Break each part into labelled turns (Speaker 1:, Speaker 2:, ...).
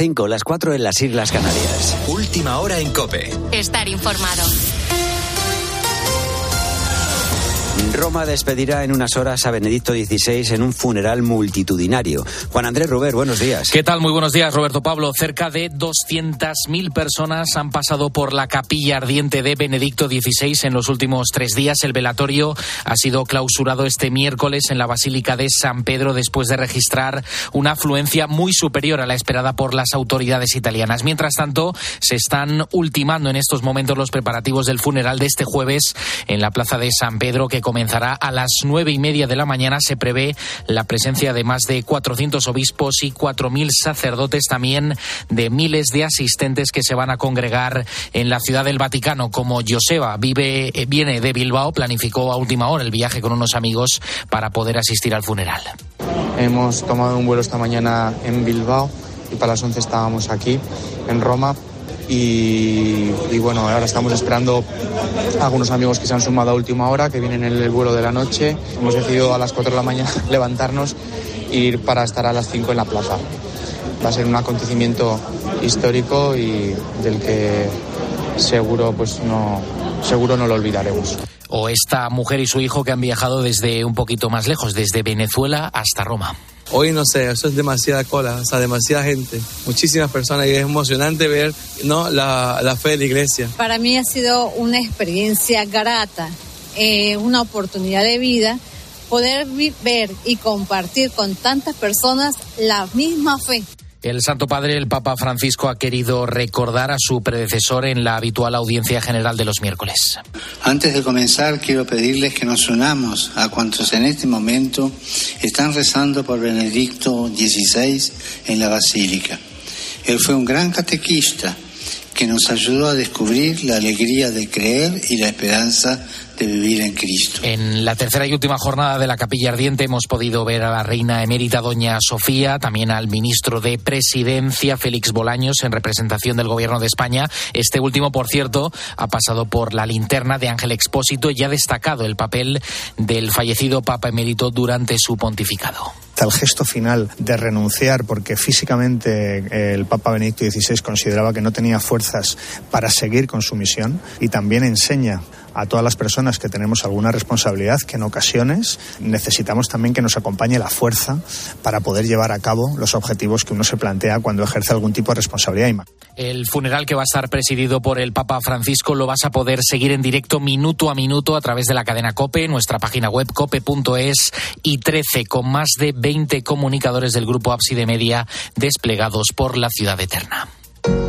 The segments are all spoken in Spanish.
Speaker 1: 5, las 4 en las Islas Canarias.
Speaker 2: Última hora en Cope.
Speaker 3: Estar informado.
Speaker 1: Roma despedirá en unas horas a Benedicto XVI en un funeral multitudinario. Juan Andrés Ruber, buenos días.
Speaker 4: ¿Qué tal? Muy buenos días, Roberto Pablo. Cerca de 200.000 personas han pasado por la capilla ardiente de Benedicto XVI en los últimos tres días. El velatorio ha sido clausurado este miércoles en la Basílica de San Pedro después de registrar una afluencia muy superior a la esperada por las autoridades italianas. Mientras tanto, se están ultimando en estos momentos los preparativos del funeral de este jueves en la Plaza de San Pedro que comenzará a las nueve y media de la mañana. Se prevé la presencia de más de 400 obispos y 4.000 sacerdotes, también de miles de asistentes que se van a congregar en la ciudad del Vaticano. Como Joseba vive, eh, viene de Bilbao, planificó a última hora el viaje con unos amigos para poder asistir al funeral.
Speaker 5: Hemos tomado un vuelo esta mañana en Bilbao y para las 11 estábamos aquí en Roma y, bueno, ahora estamos esperando a algunos amigos que se han sumado a última hora, que vienen en el vuelo de la noche. Hemos decidido a las 4 de la mañana levantarnos e ir para estar a las 5 en la plaza. Va a ser un acontecimiento histórico y del que seguro pues no seguro no lo olvidaremos.
Speaker 4: O esta mujer y su hijo que han viajado desde un poquito más lejos, desde Venezuela hasta Roma.
Speaker 6: Hoy no sé, eso es demasiada cola, o sea, demasiada gente, muchísimas personas y es emocionante ver ¿no? la, la fe de la iglesia.
Speaker 7: Para mí ha sido una experiencia grata, eh, una oportunidad de vida poder ver y compartir con tantas personas la misma fe.
Speaker 4: El Santo Padre, el Papa Francisco, ha querido recordar a su predecesor en la habitual audiencia general de los miércoles.
Speaker 8: Antes de comenzar, quiero pedirles que nos unamos a cuantos en este momento están rezando por Benedicto XVI en la Basílica. Él fue un gran catequista que nos ayudó a descubrir la alegría de creer y la esperanza de vivir en Cristo.
Speaker 4: En la tercera y última jornada de la Capilla Ardiente hemos podido ver a la reina emérita doña Sofía, también al ministro de Presidencia Félix Bolaños en representación del Gobierno de España. Este último, por cierto, ha pasado por la linterna de Ángel Expósito y ha destacado el papel del fallecido Papa emérito durante su pontificado
Speaker 9: el gesto final de renunciar porque físicamente el Papa Benedicto XVI consideraba que no tenía fuerzas para seguir con su misión y también enseña a todas las personas que tenemos alguna responsabilidad que en ocasiones necesitamos también que nos acompañe la fuerza para poder llevar a cabo los objetivos que uno se plantea cuando ejerce algún tipo de responsabilidad.
Speaker 4: El funeral que va a estar presidido por el Papa Francisco lo vas a poder seguir en directo minuto a minuto a través de la cadena Cope, nuestra página web cope.es y 13 con más de 20 comunicadores del grupo Ábside Media desplegados por la ciudad eterna.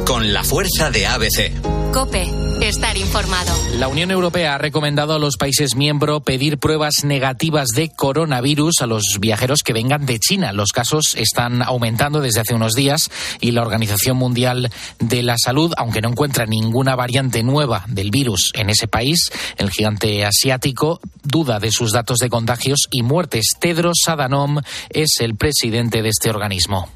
Speaker 2: Con la fuerza de ABC.
Speaker 3: Cope, estar informado.
Speaker 4: La Unión Europea ha recomendado a los países miembros pedir pruebas negativas de coronavirus a los viajeros que vengan de China. Los casos están aumentando desde hace unos días y la Organización Mundial de la Salud, aunque no encuentra ninguna variante nueva del virus en ese país, el gigante asiático duda de sus datos de contagios y muertes. Tedros Adhanom es el presidente de este organismo.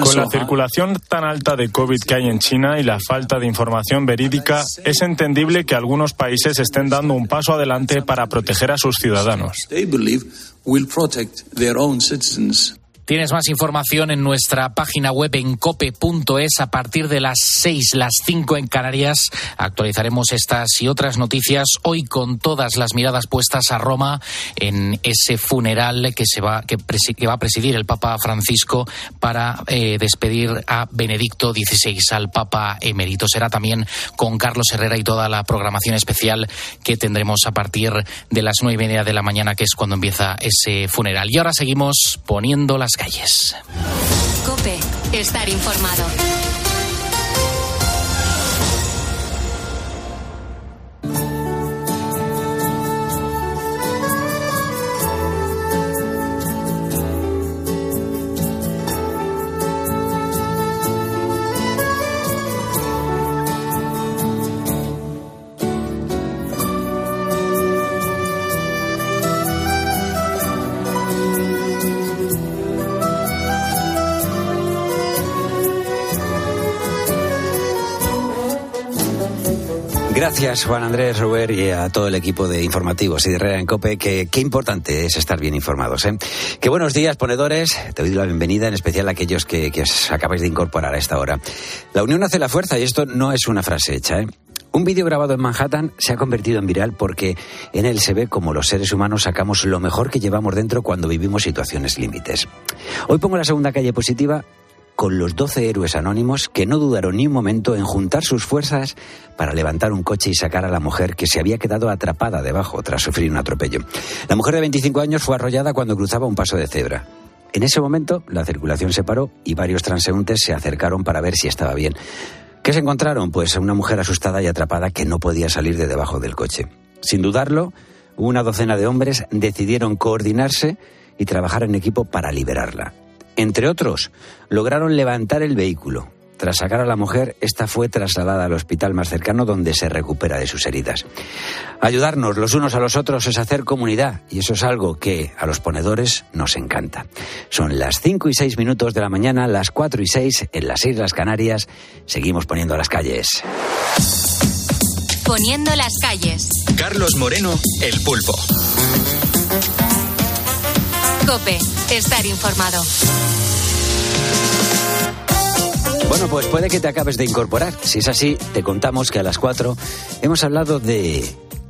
Speaker 10: Con la circulación tan alta de COVID que hay en China y la falta de información verídica, es entendible que algunos países estén dando un paso adelante para proteger a sus ciudadanos.
Speaker 4: Tienes más información en nuestra página web en cope.es a partir de las 6, las 5 en Canarias. Actualizaremos estas y otras noticias hoy con todas las miradas puestas a Roma en ese funeral que se va que, va a presidir el Papa Francisco para eh, despedir a Benedicto XVI, al Papa emérito. Será también con Carlos Herrera y toda la programación especial que tendremos a partir de las nueve y media de la mañana, que es cuando empieza ese funeral. Y ahora seguimos poniendo las calles.
Speaker 3: Cope, estar informado.
Speaker 1: Gracias, Juan Andrés Ruber, y a todo el equipo de informativos y de Herrera en Cope, que qué importante es estar bien informados. ¿eh? Buenos días, ponedores. Te doy la bienvenida, en especial a aquellos que, que os acabáis de incorporar a esta hora. La unión hace la fuerza, y esto no es una frase hecha. ¿eh? Un vídeo grabado en Manhattan se ha convertido en viral porque en él se ve como los seres humanos sacamos lo mejor que llevamos dentro cuando vivimos situaciones límites. Hoy pongo la segunda calle positiva con los 12 héroes anónimos que no dudaron ni un momento en juntar sus fuerzas para levantar un coche y sacar a la mujer que se había quedado atrapada debajo tras sufrir un atropello. La mujer de 25 años fue arrollada cuando cruzaba un paso de cebra. En ese momento la circulación se paró y varios transeúntes se acercaron para ver si estaba bien. ¿Qué se encontraron? Pues una mujer asustada y atrapada que no podía salir de debajo del coche. Sin dudarlo, una docena de hombres decidieron coordinarse y trabajar en equipo para liberarla. Entre otros, lograron levantar el vehículo. Tras sacar a la mujer, esta fue trasladada al hospital más cercano donde se recupera de sus heridas. Ayudarnos los unos a los otros es hacer comunidad y eso es algo que a los ponedores nos encanta. Son las 5 y 6 minutos de la mañana, las 4 y 6 en las Islas Canarias. Seguimos poniendo las calles.
Speaker 3: Poniendo las calles.
Speaker 2: Carlos Moreno, el pulpo.
Speaker 3: Estar informado.
Speaker 1: Bueno, pues puede que te acabes de incorporar. Si es así, te contamos que a las 4 hemos hablado de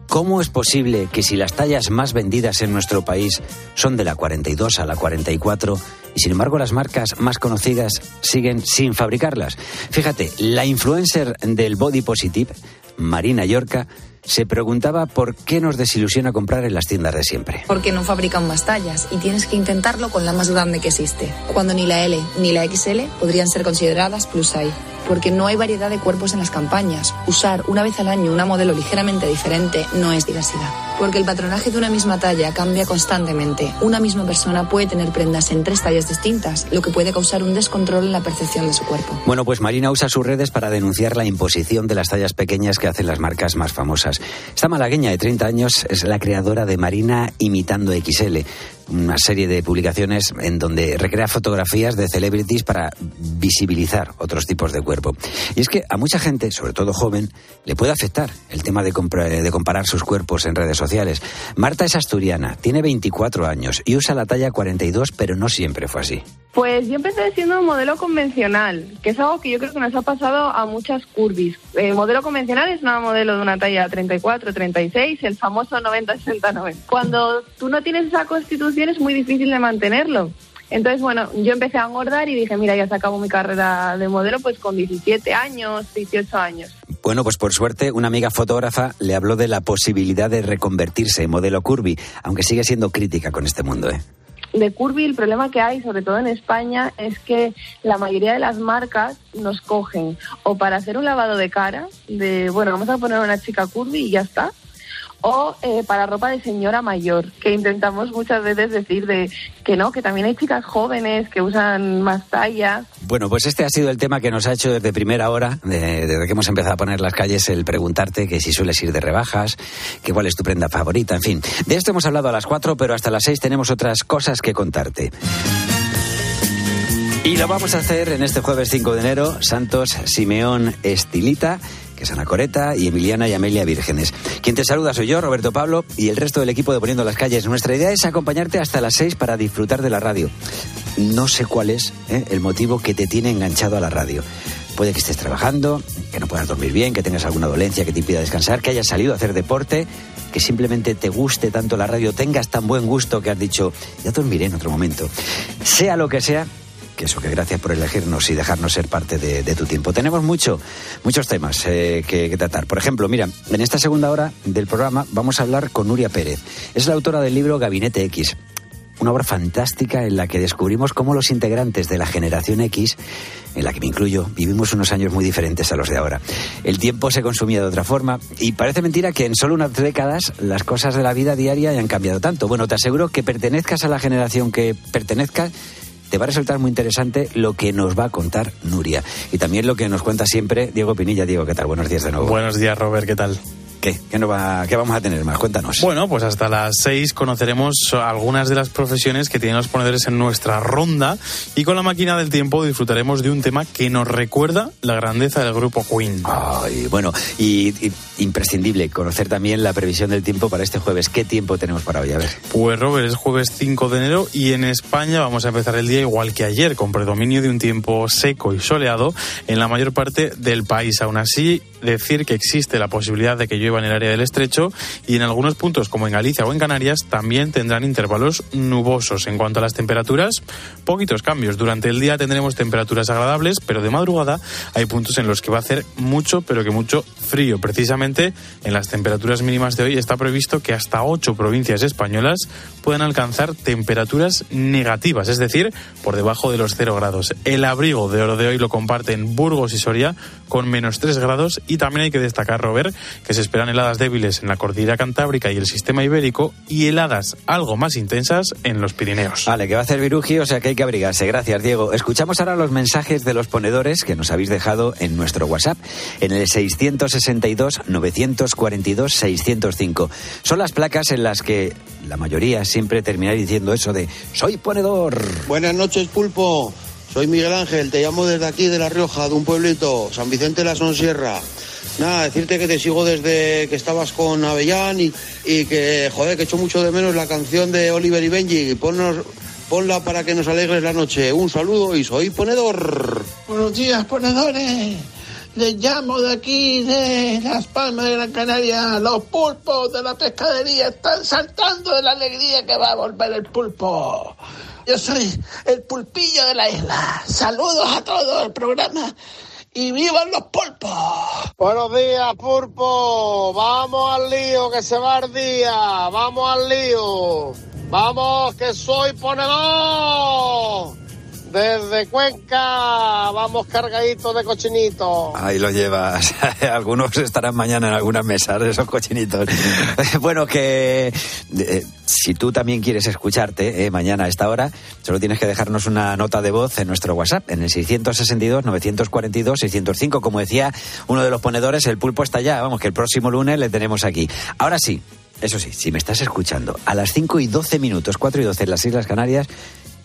Speaker 1: cómo es posible que si las tallas más vendidas en nuestro país son de la 42 a la 44 y sin embargo las marcas más conocidas siguen sin fabricarlas. Fíjate, la influencer del Body Positive, Marina Yorca, se preguntaba por qué nos desilusiona comprar en las tiendas de siempre.
Speaker 11: Porque no fabrican más tallas y tienes que intentarlo con la más grande que existe, cuando ni la L ni la XL podrían ser consideradas plus size. Porque no hay variedad de cuerpos en las campañas. Usar una vez al año una modelo ligeramente diferente no es diversidad. Porque el patronaje de una misma talla cambia constantemente. Una misma persona puede tener prendas en tres tallas distintas, lo que puede causar un descontrol en la percepción de su cuerpo.
Speaker 1: Bueno, pues Marina usa sus redes para denunciar la imposición de las tallas pequeñas que hacen las marcas más famosas. Esta malagueña de 30 años es la creadora de Marina Imitando XL, una serie de publicaciones en donde recrea fotografías de celebrities para visibilizar otros tipos de cuerpo. Y es que a mucha gente, sobre todo joven, le puede afectar el tema de, de comparar sus cuerpos en redes sociales. Marta es asturiana, tiene 24 años y usa la talla 42, pero no siempre fue así.
Speaker 12: Pues yo empecé siendo un modelo convencional, que es algo que yo creo que nos ha pasado a muchas curvis. El modelo convencional es una modelo de una talla 34, 36, el famoso 90, 60, 90. Cuando tú no tienes esa constitución es muy difícil de mantenerlo. Entonces, bueno, yo empecé a engordar y dije, mira, ya se acabó mi carrera de modelo pues con 17 años, 18 años.
Speaker 1: Bueno, pues por suerte una amiga fotógrafa le habló de la posibilidad de reconvertirse en modelo curvy, aunque sigue siendo crítica con este mundo, ¿eh?
Speaker 12: de Curvy el problema que hay, sobre todo en España, es que la mayoría de las marcas nos cogen o para hacer un lavado de cara, de, bueno, vamos a poner una chica Curvy y ya está, o eh, para ropa de señora mayor, que intentamos muchas veces decir de que no, que también hay chicas jóvenes que usan más tallas.
Speaker 1: Bueno, pues este ha sido el tema que nos ha hecho desde primera hora, desde que hemos empezado a poner las calles, el preguntarte que si sueles ir de rebajas, que cuál es tu prenda favorita, en fin. De esto hemos hablado a las cuatro, pero hasta las seis tenemos otras cosas que contarte. Y lo vamos a hacer en este jueves 5 de enero, Santos Simeón Estilita que es Ana Coreta, y Emiliana y Amelia Vírgenes. Quien te saluda soy yo, Roberto Pablo, y el resto del equipo de Poniendo las Calles. Nuestra idea es acompañarte hasta las 6 para disfrutar de la radio. No sé cuál es ¿eh? el motivo que te tiene enganchado a la radio. Puede que estés trabajando, que no puedas dormir bien, que tengas alguna dolencia que te impida descansar, que hayas salido a hacer deporte, que simplemente te guste tanto la radio, tengas tan buen gusto que has dicho, ya dormiré en otro momento. Sea lo que sea, que eso, que gracias por elegirnos y dejarnos ser parte de, tu tiempo. Tenemos mucho, muchos temas eh, que, tratar. Por ejemplo, mira, en esta segunda hora del programa vamos a hablar con Nuria Pérez. Es la autora del libro Gabinete X. Una obra fantástica en la que descubrimos cómo los integrantes de la generación X, en la que me incluyo, vivimos unos años muy diferentes a los de ahora. El tiempo se consumía de otra forma y parece mentira que en solo unas décadas las cosas de la vida diaria hayan cambiado tanto. Bueno, te aseguro que pertenezcas a la generación que pertenezcas, te va a resultar muy interesante lo que nos va a contar Nuria. Y también lo que nos cuenta siempre Diego Pinilla. Diego, ¿qué tal? Buenos días de nuevo.
Speaker 13: Buenos días, Robert, ¿qué tal?
Speaker 1: ¿Qué? ¿Qué, no va, ¿Qué vamos a tener más? Cuéntanos.
Speaker 13: Bueno, pues hasta las seis conoceremos algunas de las profesiones que tienen los ponedores en nuestra ronda y con la máquina del tiempo disfrutaremos de un tema que nos recuerda la grandeza del grupo Queen.
Speaker 1: Ay, bueno, y, y imprescindible conocer también la previsión del tiempo para este jueves. ¿Qué tiempo tenemos para hoy? A ver.
Speaker 13: Pues Robert, es jueves 5 de enero y en España vamos a empezar el día igual que ayer, con predominio de un tiempo seco y soleado en la mayor parte del país. Aún así, decir que existe la posibilidad de que llueva en el área del estrecho y en algunos puntos, como en Galicia o en Canarias, también tendrán intervalos nubosos. En cuanto a las temperaturas, poquitos cambios. Durante el día tendremos temperaturas agradables, pero de madrugada hay puntos en los que va a hacer mucho, pero que mucho frío. Precisamente en las temperaturas mínimas de hoy está previsto que hasta ocho provincias españolas puedan alcanzar temperaturas negativas, es decir, por debajo de los cero grados. El abrigo de oro de hoy lo comparten Burgos y Soria con menos 3 grados y también hay que destacar, Robert, que se esperan heladas débiles en la cordillera cantábrica y el sistema ibérico y heladas algo más intensas en los Pirineos.
Speaker 1: Vale, que va a hacer viruji, o sea que hay que abrigarse. Gracias, Diego. Escuchamos ahora los mensajes de los ponedores que nos habéis dejado en nuestro WhatsApp, en el 662-942-605. Son las placas en las que la mayoría siempre termináis diciendo eso de soy ponedor.
Speaker 14: Buenas noches, pulpo. Soy Miguel Ángel, te llamo desde aquí de La Rioja, de un pueblito, San Vicente de la Sonsierra. Nada, decirte que te sigo desde que estabas con Avellán y, y que, joder, que echo mucho de menos la canción de Oliver y Benji. Ponnos, ponla para que nos alegres la noche. Un saludo y soy ponedor.
Speaker 15: Buenos días, ponedores. Les llamo de aquí, de Las Palmas de Gran Canaria. Los pulpos de la pescadería están saltando de la alegría que va a volver el pulpo. Yo soy el pulpillo de la isla. Saludos a todo el programa y vivan los pulpos.
Speaker 5: Buenos días, pulpo. Vamos al lío, que se va el día. Vamos al lío. Vamos, que soy ponedor. Desde Cuenca, vamos cargaditos de cochinitos.
Speaker 1: Ahí lo llevas. Algunos estarán mañana en algunas mesas de esos cochinitos. bueno, que eh, si tú también quieres escucharte eh, mañana a esta hora, solo tienes que dejarnos una nota de voz en nuestro WhatsApp, en el 662-942-605. Como decía uno de los ponedores, el pulpo está ya. Vamos, que el próximo lunes le tenemos aquí. Ahora sí. Eso sí, si me estás escuchando a las 5 y 12 minutos, 4 y 12 en las Islas Canarias,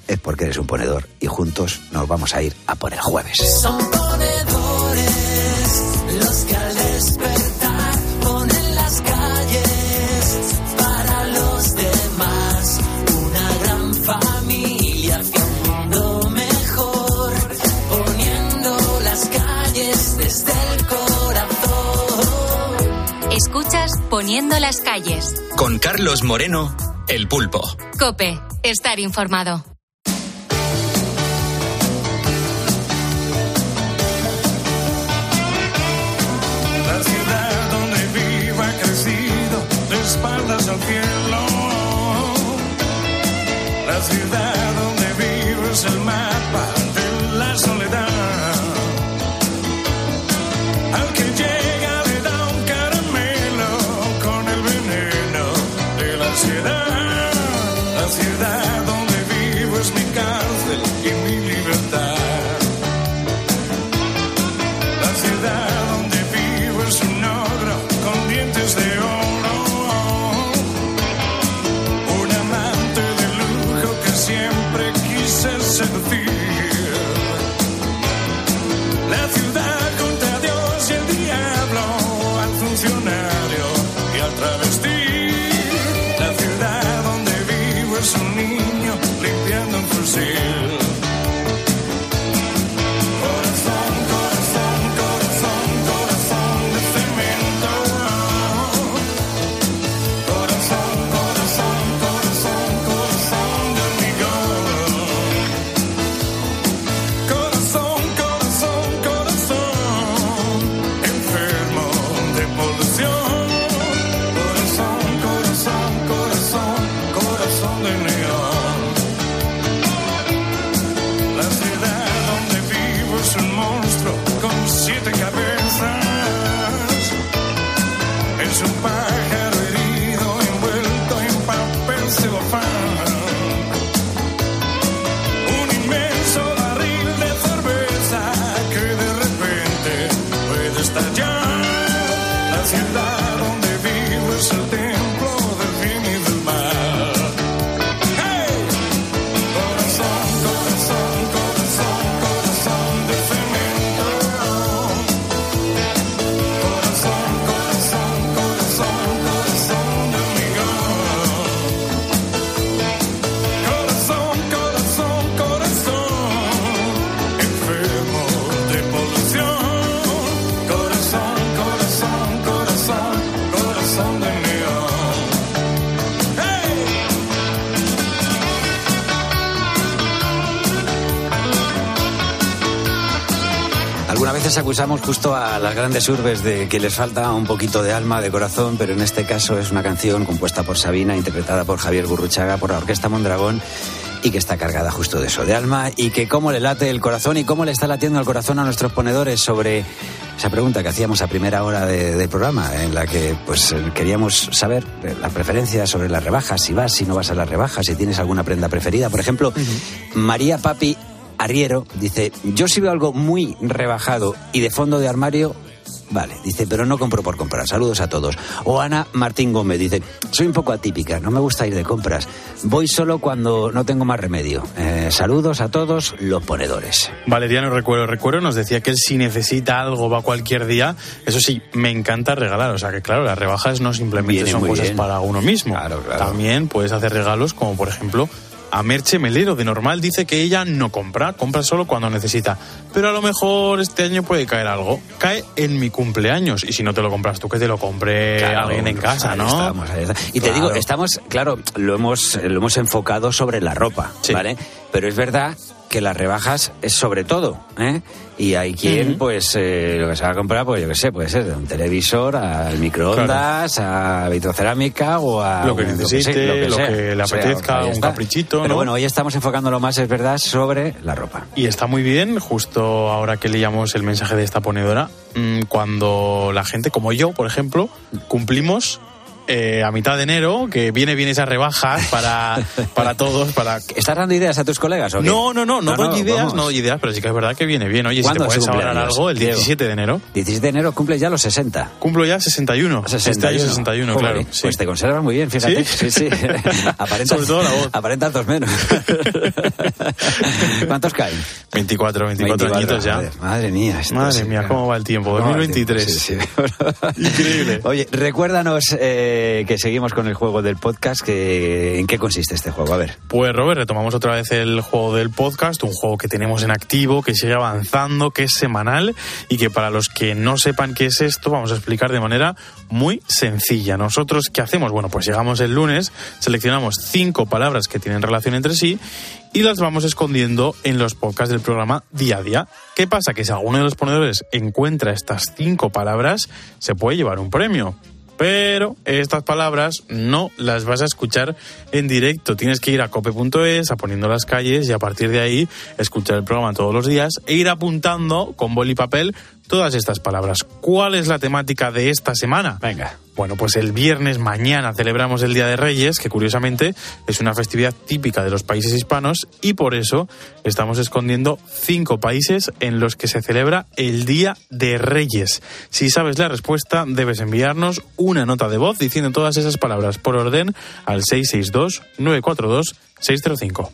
Speaker 1: es porque eres un ponedor y juntos nos vamos a ir a por el jueves.
Speaker 2: Son ponedores los que al despertar ponen las calles para los demás. Una gran familia hacia un mundo mejor, poniendo las calles desde el corazón.
Speaker 16: Escuchas Poniendo las calles.
Speaker 3: Con Carlos Moreno, el pulpo.
Speaker 16: Cope, estar informado.
Speaker 17: El
Speaker 1: veces acusamos justo a las grandes urbes de que les falta un poquito de alma, de corazón, pero en este caso es una canción compuesta por Sabina, interpretada por Javier Gurruchaga, por la Orquesta Mondragón y que está cargada justo de eso, de alma, y que cómo le late el corazón y cómo le está latiendo el corazón a nuestros ponedores sobre esa pregunta que hacíamos a primera hora de- del programa, en la que pues queríamos saber eh, la preferencia sobre las rebajas, si vas, si no vas a las rebajas, si tienes alguna prenda preferida. Por ejemplo, María Papi Arriero dice, yo si veo algo muy rebajado y de fondo de armario, vale, dice, pero no compro por comprar. Saludos a todos. O Ana Martín Gómez dice, soy un poco atípica, no me gusta ir de compras. Voy solo cuando no tengo más remedio. Eh, saludos a todos los ponedores.
Speaker 13: Valeriano Recuero Recuero nos decía que él si necesita algo va cualquier día. Eso sí, me encanta regalar. O sea que claro, las rebajas no simplemente
Speaker 1: Viene
Speaker 13: son cosas
Speaker 1: bien.
Speaker 13: para uno mismo. También puedes hacer regalos como por ejemplo a Merche Melero de normal dice que ella no compra, compra solo cuando necesita. Pero a lo mejor este año puede caer algo. Cae en mi cumpleaños y si no te lo compras tú, que te lo compre
Speaker 1: Claro,
Speaker 13: alguien en
Speaker 1: pues
Speaker 13: casa, ¿no?
Speaker 1: estamos. Y te digo, estamos, claro, lo hemos, lo hemos enfocado sobre la ropa, ¿vale? Pero es verdad que las rebajas es sobre todo, ¿eh? Y hay quien, pues, eh, lo que se va a comprar, pues yo qué sé, puede ser de un televisor al microondas, a vitrocerámica o a...
Speaker 13: Lo que necesite, lo que le
Speaker 1: O sea,
Speaker 13: apetezca, un
Speaker 1: está.
Speaker 13: caprichito,
Speaker 1: Pero
Speaker 13: ¿no?
Speaker 1: bueno, hoy estamos enfocándolo más, es verdad, sobre la ropa.
Speaker 13: Y está muy bien, justo ahora que leíamos el mensaje de esta ponedora, mm, cuando la gente como yo, por ejemplo, cumplimos eh, a mitad de enero, que viene bien esas rebajas para, para todos, para...
Speaker 1: ¿Estás dando ideas a tus colegas o qué?
Speaker 13: No, no, no, no,
Speaker 1: No,
Speaker 13: doy
Speaker 1: no,
Speaker 13: ideas,
Speaker 1: vamos.
Speaker 13: no doy ideas, pero sí que es verdad que viene bien. Oye, si te
Speaker 1: ¿Cuándo es
Speaker 13: puedes ahorrar algo, el
Speaker 1: Diego?
Speaker 13: 17 de enero.
Speaker 1: 17 de enero cumples ya los 60.
Speaker 13: Cumplo ya 61. Este año 61,
Speaker 1: Joder,
Speaker 13: claro. sí.
Speaker 1: Pues te conservas muy bien, fíjate. Sí, sí. Aparentas,
Speaker 13: Sobre todo la voz.
Speaker 1: Aparentas dos menos. ¿Cuántos caen?
Speaker 13: 24, 24, añitos ya.
Speaker 1: Madre, madre mía.
Speaker 13: Madre
Speaker 1: sí,
Speaker 13: mía. ¿cómo va el tiempo?
Speaker 1: ¿Cómo va el
Speaker 13: 2023.
Speaker 1: tiempo? Sí, sí.
Speaker 13: Increíble.
Speaker 1: Oye, recuérdanos eh, que seguimos con el juego del podcast. Que, ¿En qué consiste este juego? A ver.
Speaker 13: Pues Robert, retomamos otra vez el juego del podcast, un juego que tenemos en activo, que sigue avanzando, que es semanal y que para los que no sepan qué es esto, vamos a explicar de manera muy sencilla. Nosotros, ¿qué hacemos? Bueno, pues llegamos el lunes, seleccionamos cinco palabras que tienen relación entre sí y las vamos escondiendo en los podcasts del programa día a día. ¿Qué pasa? Que si alguno de los ponedores encuentra estas cinco palabras, se puede llevar un premio. Pero estas palabras no las vas a escuchar en directo. Tienes que ir a cope.es, a poniendo las calles y a partir de ahí escuchar el programa todos los días e ir apuntando con boli y papel todas estas palabras. ¿Cuál es la temática de esta semana?
Speaker 1: Venga.
Speaker 13: Bueno, pues el viernes mañana celebramos el Día de Reyes, que curiosamente es una festividad típica de los países hispanos y por eso estamos escondiendo cinco países en los que se celebra el Día de Reyes. Si sabes la respuesta, debes enviarnos una nota de voz diciendo todas esas palabras por orden al 662-942-605.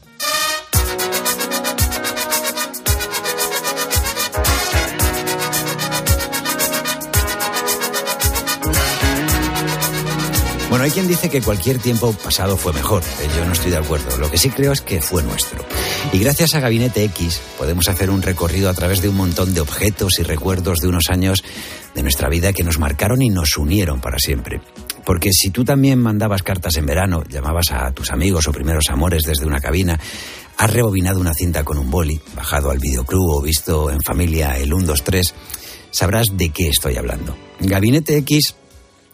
Speaker 1: Bueno, hay quien dice que cualquier tiempo pasado fue mejor. Eh, Yo no estoy de acuerdo. Lo que sí creo es que fue nuestro. Y gracias a Gabinete X podemos hacer un recorrido a través de un montón de objetos y recuerdos de unos años de nuestra vida que nos marcaron y nos unieron para siempre. Porque si tú también mandabas cartas en verano, llamabas a tus amigos o primeros amores desde una cabina, has rebobinado una cinta con un boli, bajado al videoclub o visto en familia el 1, 2, 3, sabrás de qué estoy hablando. Gabinete X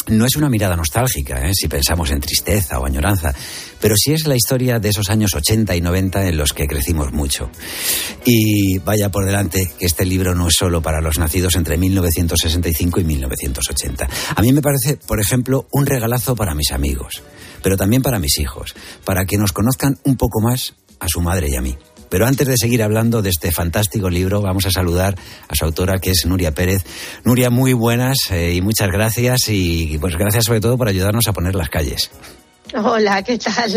Speaker 1: no es una mirada nostálgica, ¿eh? si pensamos en tristeza o añoranza, pero sí es la historia de esos años 80 y 90 en los que crecimos mucho. Y vaya por delante que este libro no es solo para los nacidos entre 1965 y 1980. A mí me parece, por ejemplo, un regalazo para mis amigos, pero también para mis hijos, para que nos conozcan un poco más a su madre y a mí. Pero antes de seguir hablando de este fantástico libro, vamos a saludar a su autora, que es Nuria Pérez. Nuria, muy buenas eh, y muchas gracias. Y pues gracias sobre todo por ayudarnos a poner las calles.
Speaker 18: Hola, ¿qué tal?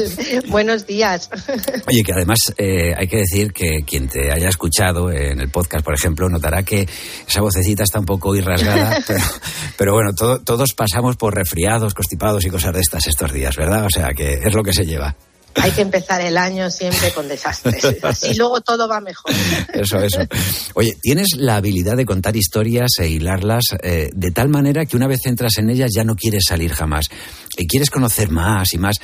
Speaker 18: Buenos días.
Speaker 1: Oye, que además eh, hay que decir que quien te haya escuchado en el podcast, por ejemplo, notará que esa vocecita está un poco irrasgada, pero, pero bueno, todo- todos pasamos por resfriados, constipados y cosas de estas estos días, ¿verdad? O sea, que es lo que se lleva.
Speaker 18: Hay que empezar el año siempre con desastres. Así luego todo va mejor.
Speaker 1: Eso, eso. Oye, tienes la habilidad de contar historias e hilarlas eh, de tal manera que una vez entras en ellas ya no quieres salir jamás. Y quieres conocer más y más.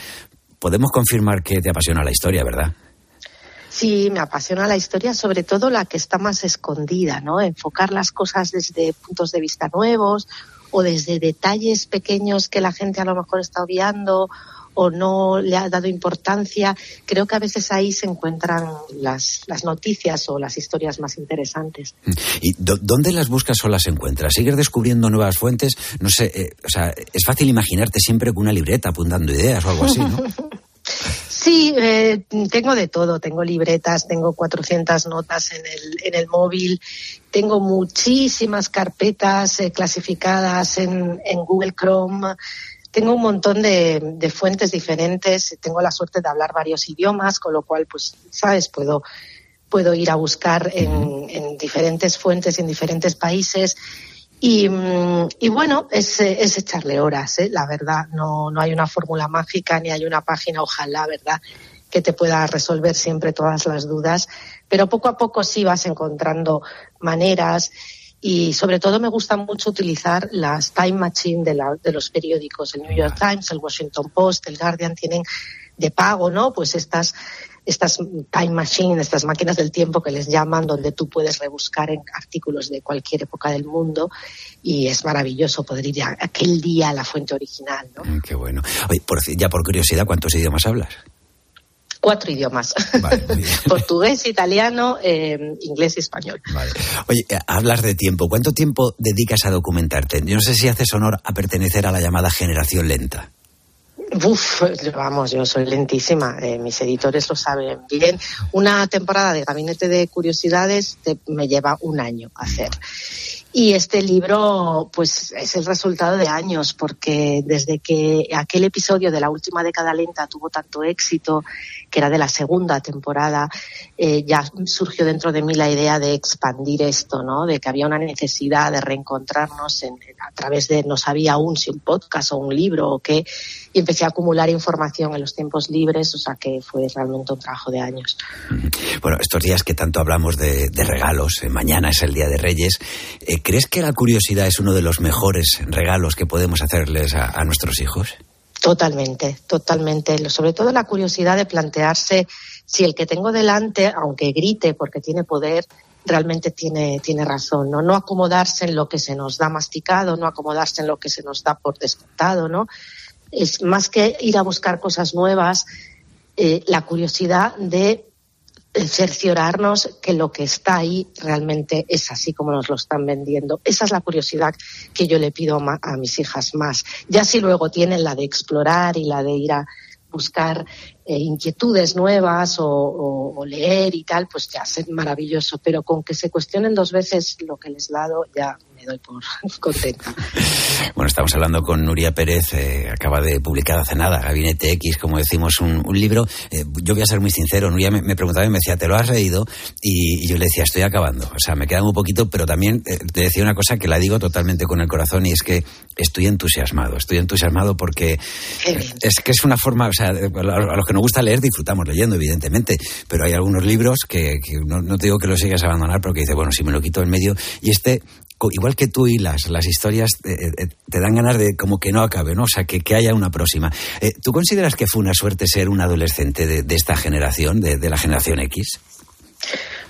Speaker 1: Podemos confirmar que te apasiona la historia, ¿verdad?
Speaker 18: Sí, me apasiona la historia, sobre todo la que está más escondida, ¿no? Enfocar las cosas desde puntos de vista nuevos o desde detalles pequeños que la gente a lo mejor está obviando o no le ha dado importancia. Creo que a veces ahí se encuentran las, las noticias o las historias más interesantes.
Speaker 1: ¿Y dónde las buscas o las encuentras? ¿Sigues descubriendo nuevas fuentes? No sé, eh, o sea, es fácil imaginarte siempre con una libreta apuntando ideas o algo así, ¿no?
Speaker 18: Sí, eh, tengo de todo. Tengo libretas, tengo 400 notas en el, en el móvil, tengo muchísimas carpetas eh, clasificadas en, en Google Chrome. Tengo un montón de, de fuentes diferentes. Tengo la suerte de hablar varios idiomas, con lo cual, pues, sabes, puedo puedo ir a buscar en, en diferentes fuentes, en diferentes países. Y, mm, y bueno, es, es echarle horas, ¿eh? la verdad. No, no hay una fórmula mágica ni hay una página, ojalá, ¿verdad?, que te pueda resolver siempre todas las dudas. Pero poco a poco sí vas encontrando maneras. Y sobre todo me gusta mucho utilizar las time machine de, la- de los periódicos. El New York Times, el Washington Post, el Guardian tienen de pago, ¿no? Pues estas, estas time machine, estas máquinas del tiempo que les llaman, donde tú puedes rebuscar en artículos de cualquier época del mundo y es maravilloso poder ir a aquel día a la fuente original, ¿no?
Speaker 1: Mm, Qué bueno. Oye, por, ya por curiosidad, ¿cuántos idiomas hablas?
Speaker 18: Cuatro idiomas. Portugués, italiano, eh, inglés y español.
Speaker 1: Oye, eh, hablas de tiempo. ¿Cuánto tiempo dedicas a documentarte? Yo no sé si haces honor a pertenecer a la llamada generación lenta.
Speaker 18: Uf, vamos, yo soy lentísima, eh, mis editores lo saben bien. Una temporada de Gabinete de Curiosidades te- me lleva un año hacer. Y este libro, pues, es el resultado de años, porque desde que aquel episodio de la última década lenta tuvo tanto éxito, que era de la segunda temporada, eh, ya surgió dentro de mí la idea de expandir esto, ¿no? De que había una necesidad de reencontrarnos en- a través de, no sabía aún si un podcast o un libro o qué, y empecé a acumular información en los tiempos libres, o sea que fue realmente un trabajo de años.
Speaker 1: Bueno, estos días que tanto hablamos de, regalos, eh, mañana es el Día de Reyes, eh, ¿crees que la curiosidad es uno de los mejores regalos que podemos hacerles a nuestros hijos?
Speaker 18: Totalmente, totalmente. Sobre todo la curiosidad de plantearse si el que tengo delante, aunque grite porque tiene poder, realmente tiene, tiene razón, ¿no? No acomodarse en lo que se nos da masticado, no acomodarse en lo que se nos da por descontado, ¿no? Es más que ir a buscar cosas nuevas, eh, la curiosidad de cerciorarnos que lo que está ahí realmente es así como nos lo están vendiendo. Esa es la curiosidad que yo le pido a mis hijas más. Ya si luego tienen la de explorar y la de ir a buscar eh, inquietudes nuevas o, o- o leer y tal, pues ya es maravilloso. Pero con que se cuestionen dos veces lo que les dado, ya me doy por contenta.
Speaker 1: Bueno, estamos hablando con Nuria Pérez, eh, acaba de publicar hace nada, Gabinete X, como decimos, un, un libro. Eh, yo voy a ser muy sincero, Nuria me, me preguntaba y me decía, ¿te lo has leído? Y, y yo le decía, estoy acabando. O sea, me queda un poquito, pero también eh, te decía una cosa que la digo totalmente con el corazón y es que estoy entusiasmado. Estoy entusiasmado porque es que es una forma, o sea, a los que nos gusta leer disfrutamos leyendo, evidentemente, pero hay algunos libros que, que no, no te digo que los sigas a abandonar, pero que dices, bueno, si me lo quito en medio, y este, igual que tú y las, las historias, eh, eh, te dan ganas de como que no acabe, ¿no? O sea, que, que haya una próxima. Eh, ¿Tú consideras que fue una suerte ser un adolescente de, de esta generación, de, de la generación X?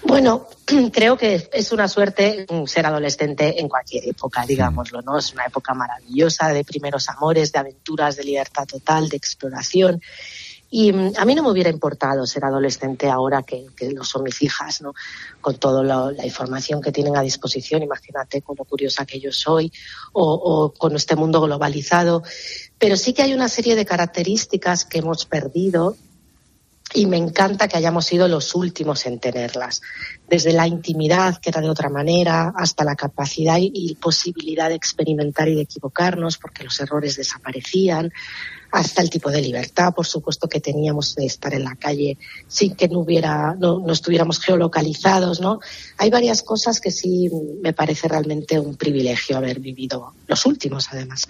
Speaker 18: Bueno, creo que es una suerte mm, ser adolescente en cualquier época, digámoslo, ¿no? Es una época maravillosa de primeros amores, de aventuras, de libertad total, de exploración. Y mm, a mí no me hubiera importado ser adolescente ahora que, que lo son mis hijas, ¿no? Con toda la información que tienen a disposición, imagínate con lo curiosa que yo soy, o, o con este mundo globalizado. Pero sí que hay una serie de características que hemos perdido y me encanta que hayamos sido los últimos en tenerlas. Desde la intimidad, que era de otra manera, hasta la capacidad y, y posibilidad de experimentar y de equivocarnos, porque los errores desaparecían, hasta el tipo de libertad, por supuesto, que teníamos de estar en la calle sin que no hubiera, no, no estuviéramos geolocalizados, ¿no? Hay varias cosas que sí me parece realmente un privilegio haber vivido, los últimos además.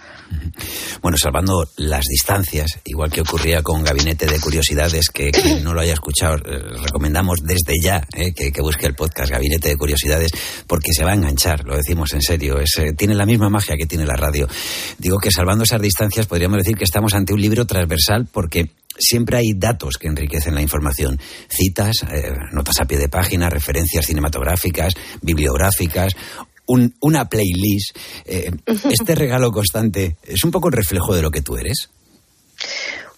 Speaker 1: Bueno, salvando las distancias, igual que ocurría con Gabinete de Curiosidades, que quien no lo haya escuchado, eh, recomendamos desde ya eh, que, que busque el podcast Gabinete de Curiosidades, porque se va a enganchar, lo decimos en serio, es, eh, tiene la misma magia que tiene la radio. Digo que salvando esas distancias podríamos decir que estamos ante un libro transversal porque siempre hay datos que enriquecen la información. Citas, eh, notas a pie de página, referencias cinematográficas, bibliográficas. un- una playlist. Eh, este regalo constante es un poco el reflejo de lo que tú eres.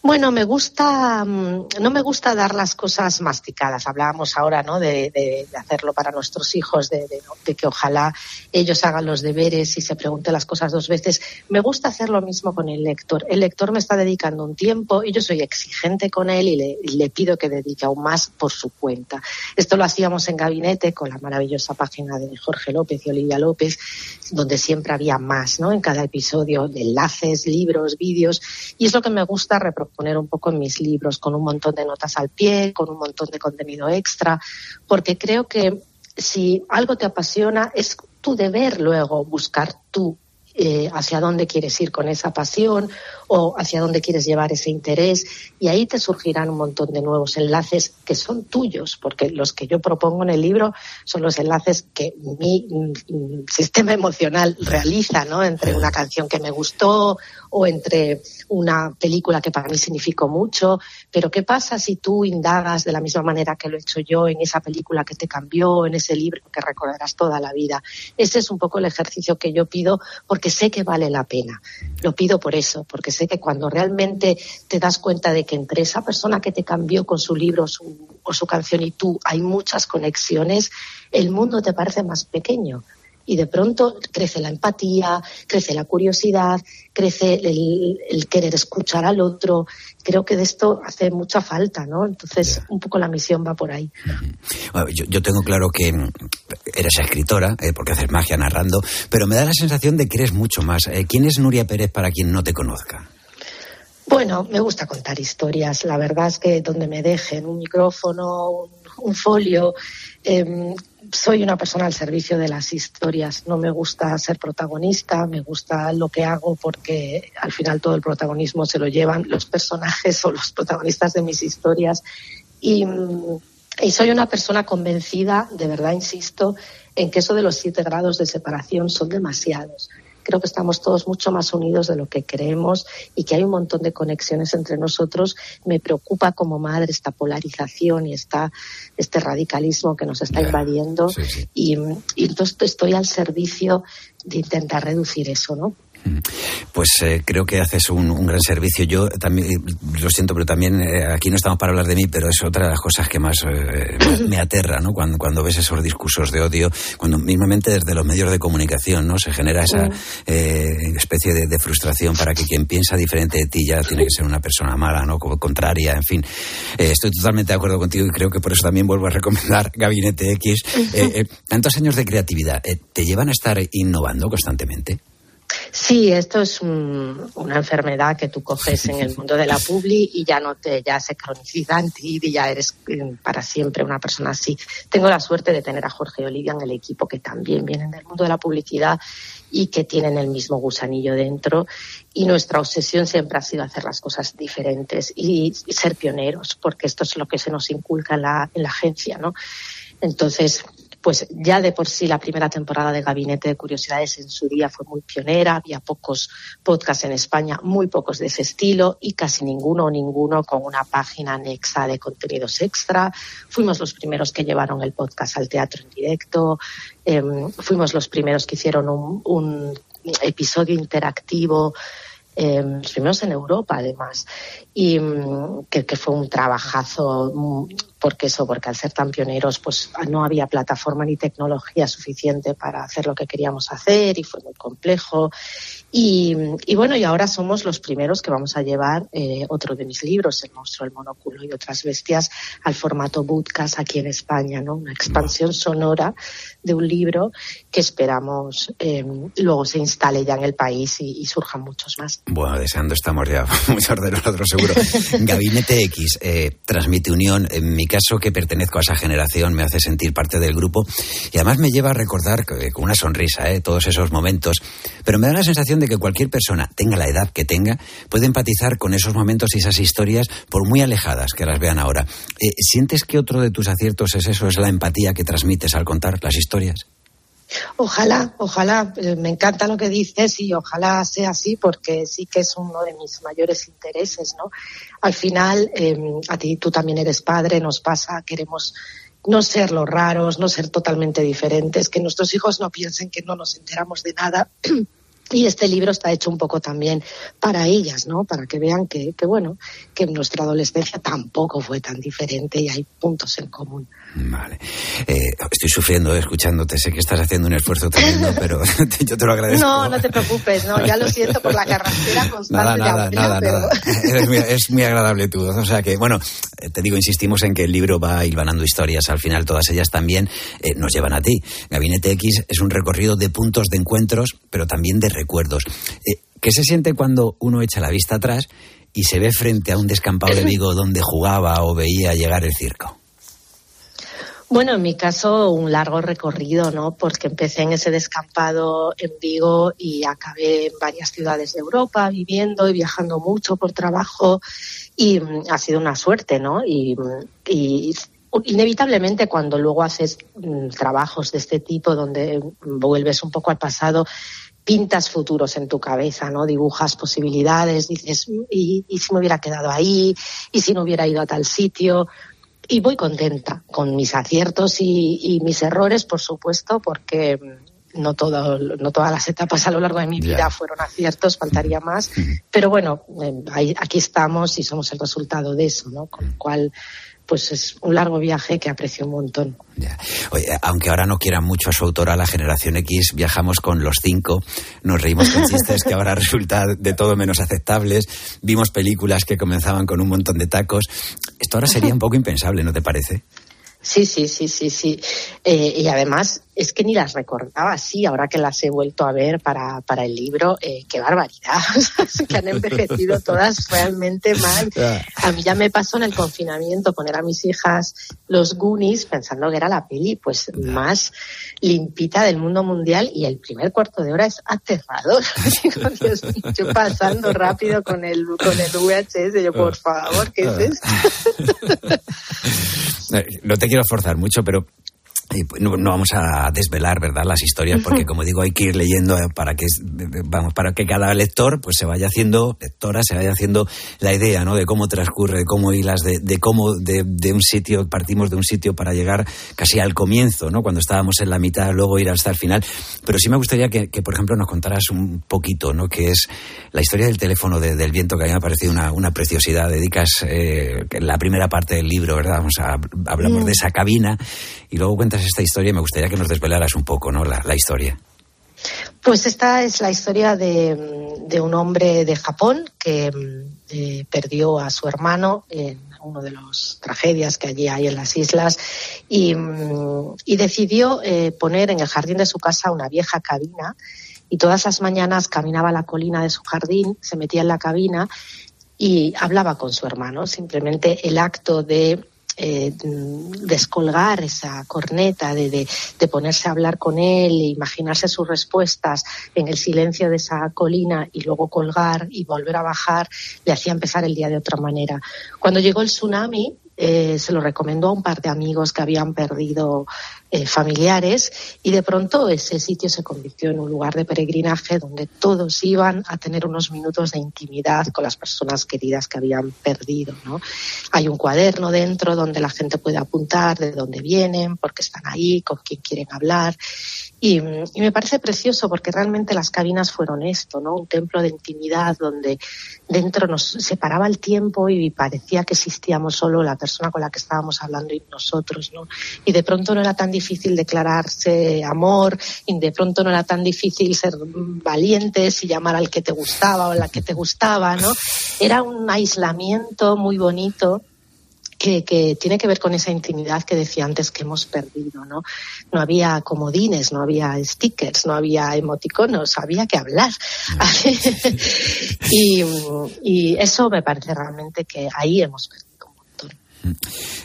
Speaker 18: Bueno, me gusta, mm, no me gusta dar las cosas masticadas. Hablábamos ahora, ¿no? De, hacerlo para nuestros hijos, de, que ojalá ellos hagan los deberes y se pregunten las cosas dos veces. Me gusta hacer lo mismo con el lector. El lector me está dedicando un tiempo y yo soy exigente con él y le, pido que dedique aún más por su cuenta. Esto lo hacíamos en gabinete con la maravillosa página de Jorge López y Olivia López, donde siempre había más, ¿no? En cada episodio, enlaces, libros, vídeos. Y es lo que me gusta reproponer un poco en mis libros, con un montón de notas al pie, con un montón de contenido extra, porque creo que si algo te apasiona, es tu deber luego buscar tú eh, hacia dónde quieres ir con esa pasión o hacia dónde quieres llevar ese interés y ahí te surgirán un montón de nuevos enlaces que son tuyos, porque los que yo propongo en el libro son los enlaces que mi mm, sistema emocional realiza, ¿no? Entre una canción que me gustó o entre una película que para mí significó mucho, pero ¿qué pasa si tú indagas de la misma manera que lo he hecho yo en esa película que te cambió, en ese libro que recordarás toda la vida? Ese es un poco el ejercicio que yo pido porque sé que vale la pena. Lo pido por eso, porque sé que cuando realmente te das cuenta de que entre esa persona que te cambió con su libro su- o su canción y tú hay muchas conexiones, el mundo te parece más pequeño. Y de pronto crece la empatía, crece la curiosidad, crece el, el querer escuchar al otro. Creo que de esto hace mucha falta, ¿no? Entonces, un poco la misión va por ahí.
Speaker 1: Bueno, yo, yo tengo claro que mm, eres escritora, eh, porque haces magia narrando, pero me da la sensación de que eres mucho más. Eh, ¿Quién es Nuria Pérez para quien no te conozca?
Speaker 18: Bueno, me gusta contar historias. La verdad es que donde me dejen un micrófono, un, un folio, em, soy una persona al servicio de las historias. No me gusta ser protagonista, me gusta lo que hago porque al final todo el protagonismo se lo llevan los personajes o los protagonistas de mis historias. Y, mm, y soy una persona convencida, de verdad insisto, en que eso de los siete grados de separación son demasiados. Creo que estamos todos mucho más unidos de lo que creemos y que hay un montón de conexiones entre nosotros. Me preocupa como madre esta polarización y esta, este radicalismo que nos está invadiendo y, y entonces estoy al servicio de intentar reducir eso, ¿no?
Speaker 1: Pues eh, creo que haces un, un gran servicio. Yo también, lo siento, pero también eh, aquí no estamos para hablar de mí, pero es otra de las cosas que más eh, me, aterra, ¿no? Cuando, cuando ves esos discursos de odio, cuando mismamente desde los medios de comunicación, ¿no? Se genera esa especie de, de frustración para que quien piensa diferente de ti ya tiene que ser una persona mala, ¿no? Como contraria, en fin. Estoy totalmente de acuerdo contigo y creo que por eso también vuelvo a recomendar Gabinete X. Tantos años de creatividad, ¿te llevan a estar innovando constantemente?
Speaker 18: Sí, esto es un- una enfermedad que tú coges en el mundo de la publi y ya no te, ya se croniciza en ti y ya eres eh, para siempre una persona así. Tengo la suerte de tener a Jorge y Olivia en el equipo que también vienen del mundo de la publicidad y que tienen el mismo gusanillo dentro y nuestra obsesión siempre ha sido hacer las cosas diferentes y, y ser pioneros porque esto es lo que se nos inculca en la, en la agencia, ¿no? Entonces, pues ya de por sí la primera temporada de Gabinete de Curiosidades en su día fue muy pionera, había pocos podcasts en España, muy pocos de ese estilo y casi ninguno o ninguno con una página anexa de contenidos extra. Fuimos los primeros que llevaron el podcast al teatro en directo, em, fuimos los primeros que hicieron un, un episodio interactivo eh, los primeros en Europa además. Y mm, que, fue un trabajazo mm, porque eso porque al ser tan pioneros pues no había plataforma ni tecnología suficiente para hacer lo que queríamos hacer y fue muy complejo y, bueno y ahora somos los primeros que vamos a llevar eh, otro de mis libros el monstruo el monóculo y otras bestias al formato bootcast aquí en España no una expansión sonora de un libro que esperamos eh, luego se instale ya en el país y, y surjan muchos más
Speaker 1: Bueno, deseando estamos ya muchos de nosotros seguro. Gabinete X eh, transmite unión. En mi caso, que pertenezco a esa generación, me hace sentir parte del grupo y además me lleva a recordar eh, con una sonrisa todos esos momentos. Pero me da la sensación de que cualquier persona, tenga la edad que tenga, puede empatizar con esos momentos y esas historias por muy alejadas que las vean ahora. Eh, ¿Sientes que otro de tus aciertos es eso, es la empatía que transmites al contar las historias?
Speaker 18: Ojalá, ojalá, eh, me encanta lo que dices y ojalá sea así porque sí que es uno de mis mayores intereses, ¿no? Al final, eh, a ti tú también eres padre, nos pasa, queremos no ser los raros, no ser totalmente diferentes, que nuestros hijos no piensen que no nos enteramos de nada. Y este libro está hecho un poco también para ellas, ¿no? Para que vean que, que, bueno, que nuestra adolescencia tampoco fue tan diferente y hay puntos en común.
Speaker 1: Vale. Eh, estoy sufriendo eh, escuchándote. Sé que estás haciendo un esfuerzo tremendo, pero yo te lo agradezco.
Speaker 18: No, no te preocupes, no. Ya lo siento por la carrasquera constante.
Speaker 1: Nada, nada,
Speaker 18: de
Speaker 1: nada,
Speaker 18: Abril,
Speaker 1: nada. Eres muy- es muy agradable tú. O sea que, bueno, eh, te digo, insistimos en que el libro va hilvanando historias. Al final, todas ellas también eh, nos llevan a ti. Gabinete X es un recorrido de puntos de encuentros, pero también de recuerdos. Eh, ¿Qué se siente cuando uno echa la vista atrás y se ve frente a un descampado de Vigo donde jugaba o veía llegar el circo?
Speaker 18: Bueno, en mi caso, un largo recorrido, ¿no? Porque empecé en ese descampado en Vigo y acabé en varias ciudades de Europa viviendo y viajando mucho por trabajo y mm, ha sido una suerte, ¿no? Y, mm, y inevitablemente cuando luego haces mm, trabajos de este tipo donde vuelves un poco al pasado, pintas futuros en tu cabeza, ¿no? Dibujas posibilidades, dices, "Mm, ¿y, y si me hubiera quedado ahí? ¿Y si no hubiera ido a tal sitio? y voy contenta con mis aciertos y, y mis errores, por supuesto, porque no, todo, no todas las etapas a lo largo de mi vida fueron aciertos, faltaría más. Pero bueno, eh, ahí- aquí estamos y somos el resultado de eso, ¿no? Con lo cual, pues es un largo viaje que aprecio un montón.
Speaker 1: Oye, aunque ahora no quieran mucho a su autora, la generación X, viajamos con los cinco, nos reímos con chistes que ahora resultan de todo menos aceptables, vimos películas que comenzaban con un montón de tacos. Esto ahora sería un poco impensable, ¿no te parece?
Speaker 18: Sí, sí, sí, sí, sí. Eh, y además es que ni las recordaba así, ahora que las he vuelto a ver para, para el libro, eh, qué barbaridad, que han envejecido todas realmente mal. A mí ya me pasó en el confinamiento poner a mis hijas los Goonies pensando que era la peli pues más limpita del mundo mundial y el primer cuarto de hora es aterrador. Dios yo pasando rápido con el, con el VHS, yo por favor, ¿qué es esto?
Speaker 1: Eh, No te quiero forzar mucho, pero no, no vamos a desvelar, ¿verdad?, las historias, porque como digo, hay que ir leyendo eh, para que vamos, para que cada lector pues se vaya haciendo, lectora, se vaya haciendo la idea, ¿no?, de cómo transcurre, de cómo hilas, de, de cómo de, de un sitio, partimos de un sitio para llegar casi al comienzo, ¿no?, cuando estábamos en la mitad, luego ir hasta el final. Pero sí me gustaría que, que, por ejemplo, nos contaras un poquito, ¿no?, que es la historia del teléfono de- del viento, que a mí me ha parecido una, una preciosidad. Dedicas eh, la primera parte del libro, ¿verdad? Vamos a, hablamos
Speaker 18: Mm.
Speaker 1: de esa cabina y luego cuentas esta historia y me gustaría que nos desvelaras un poco, ¿no? La, la historia.
Speaker 18: Pues esta es la historia de, de un hombre de Japón que eh, perdió a su hermano en una de las tragedias que allí hay en las islas y, y decidió eh, poner en el jardín de su casa una vieja cabina y todas las mañanas caminaba a la colina de su jardín, se metía en la cabina y hablaba con su hermano. Simplemente el acto de eh, descolgar esa corneta, de, de, de ponerse a hablar con él, e imaginarse sus respuestas en el silencio de esa colina y luego colgar y volver a bajar, le hacía empezar el día de otra manera. Cuando llegó el tsunami, eh, se lo recomendó a un par de amigos que habían perdido eh, familiares y de pronto ese sitio se convirtió en un lugar de peregrinaje donde todos iban a tener unos minutos de intimidad con las personas queridas que habían perdido. ¿no? Hay un cuaderno dentro donde la gente puede apuntar de dónde vienen, por qué están ahí, con quién quieren hablar. Y, me parece precioso porque realmente las cabinas fueron esto, ¿no? Un templo de intimidad donde dentro nos separaba el tiempo y parecía que existíamos solo la persona con la que estábamos hablando y nosotros, ¿no? Y de pronto no era tan difícil declararse amor y de pronto no era tan difícil ser valientes y llamar al que te gustaba o a la que te gustaba, ¿no? Era un aislamiento muy bonito que, que, tiene que ver con esa intimidad que decía antes que hemos perdido, ¿no? No había comodines, no había stickers, no había emoticonos, había que hablar. y, y, eso me parece realmente que ahí hemos perdido.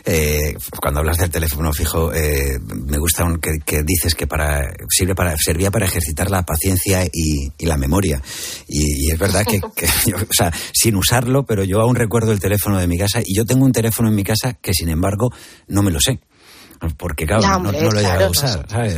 Speaker 1: Eh, cuando hablas del teléfono fijo, eh, me gusta que, dices que para, sirve para, servía para ejercitar la paciencia y, la memoria. Y, y, es verdad que, que yo, o sea, sin usarlo, pero yo aún recuerdo el teléfono de mi casa y yo tengo un teléfono en mi casa que sin embargo no me lo sé. Porque, claro,
Speaker 18: Ya,
Speaker 1: no,
Speaker 18: hombre,
Speaker 1: no lo llega a
Speaker 18: claro,
Speaker 1: usar, ¿sabes?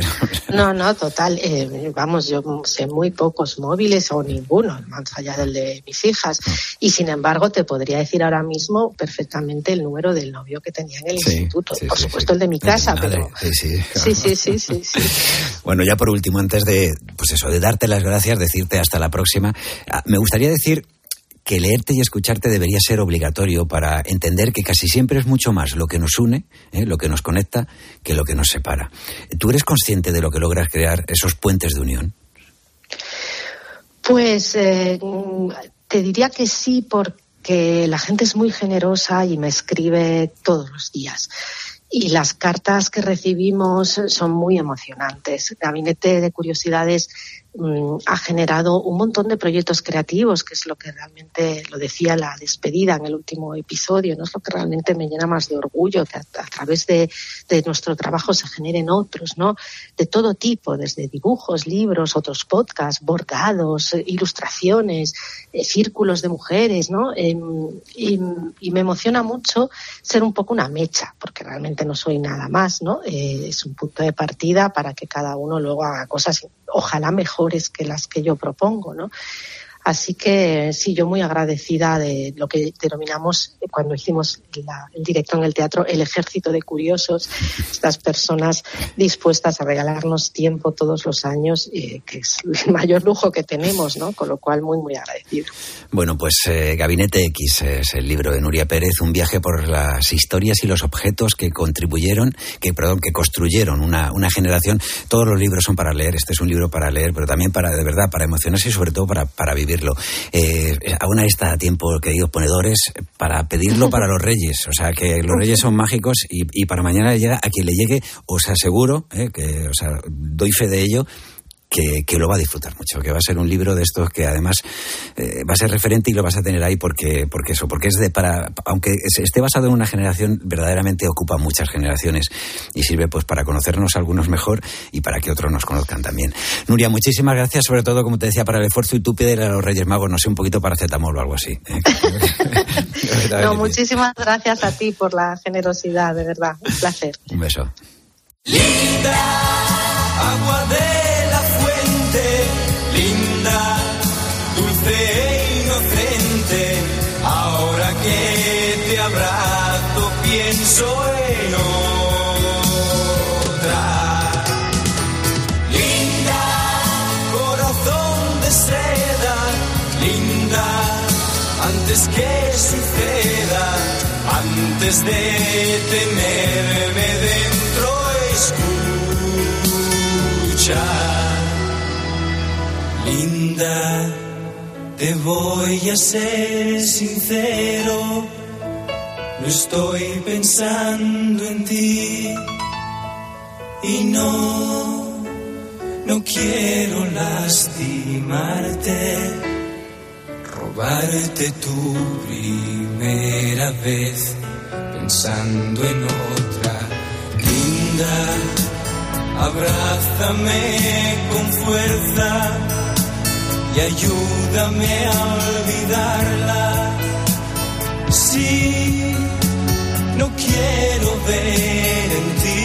Speaker 18: No, no, total. eh, vamos, yo sé muy pocos móviles o ninguno, más allá del de mis hijas. Y sin embargo, te podría decir ahora mismo perfectamente el número del novio que tenía en el
Speaker 1: Sí,
Speaker 18: instituto.
Speaker 1: sí,
Speaker 18: Por
Speaker 1: sí,
Speaker 18: supuesto, el de mi casa, pero.
Speaker 1: sí, sí,
Speaker 18: Sí, sí, sí, sí, sí.
Speaker 1: Bueno, ya por último, antes de, pues eso, de darte las gracias, decirte hasta la próxima, ah, me gustaría decir que leerte y escucharte debería ser obligatorio para entender que casi siempre es mucho más lo que nos une, ¿eh? lo que nos conecta, que lo que nos separa. ¿Tú eres consciente de lo que logras crear esos puentes de unión?
Speaker 18: Pues eh, te diría que sí, porque la gente es muy generosa y me escribe todos los días. Y las cartas que recibimos son muy emocionantes. Gabinete de Curiosidades mm, ha generado un montón de proyectos creativos, que es lo que realmente lo decía la despedida en el último episodio, no es lo que realmente me llena más de orgullo, que a, través de, de nuestro trabajo se generen otros, ¿no? De todo tipo, desde dibujos, libros, otros podcasts, bordados, ilustraciones, eh, círculos de mujeres, ¿no? Em, y, me emociona mucho ser un poco una mecha, porque realmente no soy nada más, ¿no? Eh, es un punto de partida para que cada uno luego haga cosas, ojalá mejores que las que yo propongo, ¿no? Así que sí, yo muy agradecida de lo que denominamos eh, cuando hicimos la- el directo en el teatro el ejército de curiosos, estas personas dispuestas a regalarnos tiempo todos los años, eh, que es el mayor lujo que tenemos, ¿no? Con lo cual muy, muy agradecido.
Speaker 1: Bueno, pues eh, Gabinete X es el libro de Nuria Pérez, un viaje por las historias y los objetos que contribuyeron, que perdón, que construyeron una, una generación. Todos los libros son para leer, este es un libro para leer, pero también para, de verdad, para emocionarse y sobre todo para, para vivirlo. Eh, aún está a tiempo, queridos ponedores, para pedirlo para los reyes. O sea, que los reyes son mágicos y, y para mañana le llega a quien le llegue, os aseguro, eh, que, o sea, doy fe de ello, que, que lo va a disfrutar mucho, que va a ser un libro de estos que además eh, va a ser referente y lo vas a tener ahí porque, porque eso, porque es de para, aunque es- esté basado en una generación, verdaderamente ocupa muchas generaciones y sirve pues para conocernos algunos mejor y para que otros nos conozcan también. Nuria, muchísimas gracias, sobre todo, como te decía, para el esfuerzo y tú pídele a los Reyes Magos, no sé, un poquito para cetamol o algo así. ¿eh?
Speaker 18: No, muchísimas gracias a ti por la generosidad, de verdad. Un placer.
Speaker 1: Un beso.
Speaker 19: agua de antes de tenerme dentro, escucha. Linda, te voy a ser sincero, no estoy pensando en ti. Y no, no quiero lastimarte, robarte tu primera vez pensando en otra. Linda, abrázame con fuerza y ayúdame a olvidarla. Sí, no quiero ver en ti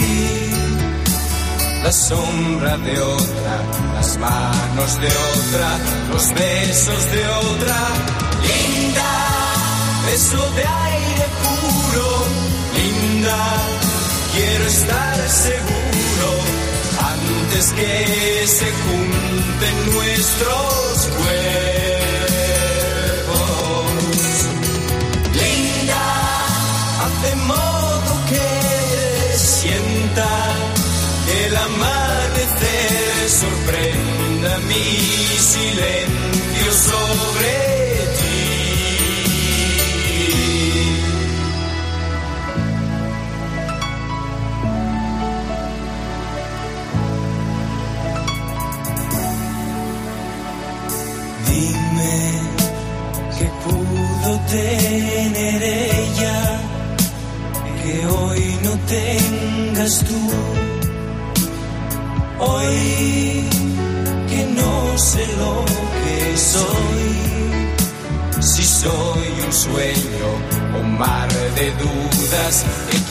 Speaker 19: la sombra de otra, las manos de otra, los besos de otra. Linda, beso de aire quiero estar seguro antes que se junten nuestros cuerpos. Linda, hace modo que sienta que el amanecer sorprenda mi silencio sobre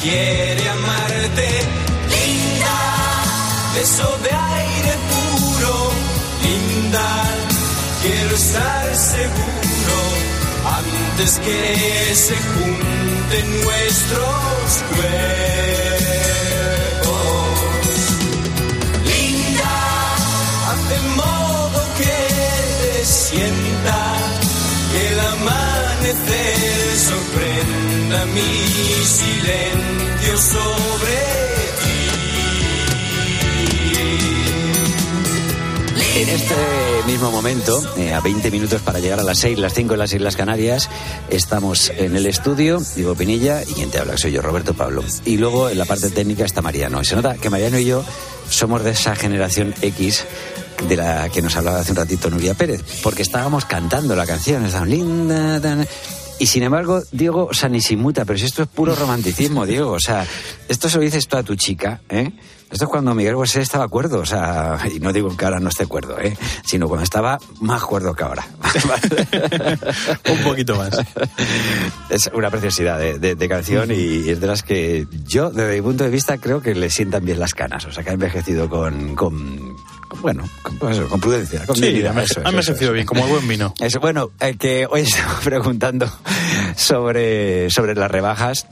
Speaker 19: quiere amarte.
Speaker 20: Linda, beso de aire puro, linda, quiero estar seguro antes que se junten nuestros cuerpos. Linda, haz de modo que te sienta que el amanecer sorprenda mi silencio sobre
Speaker 1: En este mismo momento, eh, a 20 minutos para llegar a las 6, las 5 en las Islas Canarias, estamos en el estudio, Diego Pinilla, y quien te habla soy yo, Roberto Pablo. Y luego en la parte técnica está Mariano. Y se nota que Mariano y yo somos de esa generación X de la que nos hablaba hace un ratito Nuria Pérez, porque estábamos cantando la canción, linda, tan- y sin embargo, Diego, o sea, ni se muta, pero si esto es puro romanticismo, Diego, o sea, esto se lo dices tú a tu chica, ¿eh? Esto es cuando Miguel Bosé estaba cuerdo, o sea, y no digo que ahora no esté cuerdo, ¿eh? Sino cuando estaba más cuerdo que ahora.
Speaker 13: Un poquito más.
Speaker 1: Es una preciosidad de, de- de canción y es de las que yo, desde mi punto de vista, creo que le sientan bien las canas. O sea, que ha envejecido con, con bueno, con, pues eso, con prudencia, con
Speaker 13: Sí,
Speaker 1: dignidad,
Speaker 13: ha
Speaker 1: eso eso
Speaker 13: envejecido
Speaker 1: es.
Speaker 13: bien, como el buen vino.
Speaker 1: Eso, bueno, eh, que hoy estamos preguntando sobre, sobre las rebajas.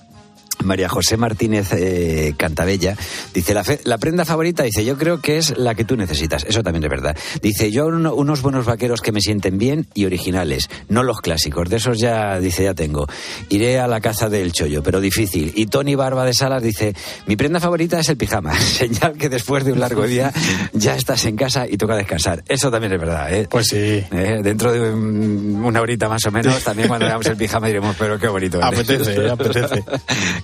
Speaker 1: María José Martínez eh, Cantabella dice la, fe- la prenda favorita dice yo creo que es la que tú necesitas eso también es verdad. Dice yo uno- unos buenos vaqueros que me sienten bien y originales no los clásicos. De esos ya dice ya tengo. Iré a la caza del chollo pero difícil y Tony Barba de Salas dice mi prenda favorita es el pijama señal que después de un largo día ya estás en casa y toca descansar. Eso también es verdad ¿eh?
Speaker 13: pues sí.
Speaker 1: Dentro de un- una horita más o menos también cuando veamos el pijama diremos pero qué bonito eres".
Speaker 13: Apetece, apetece.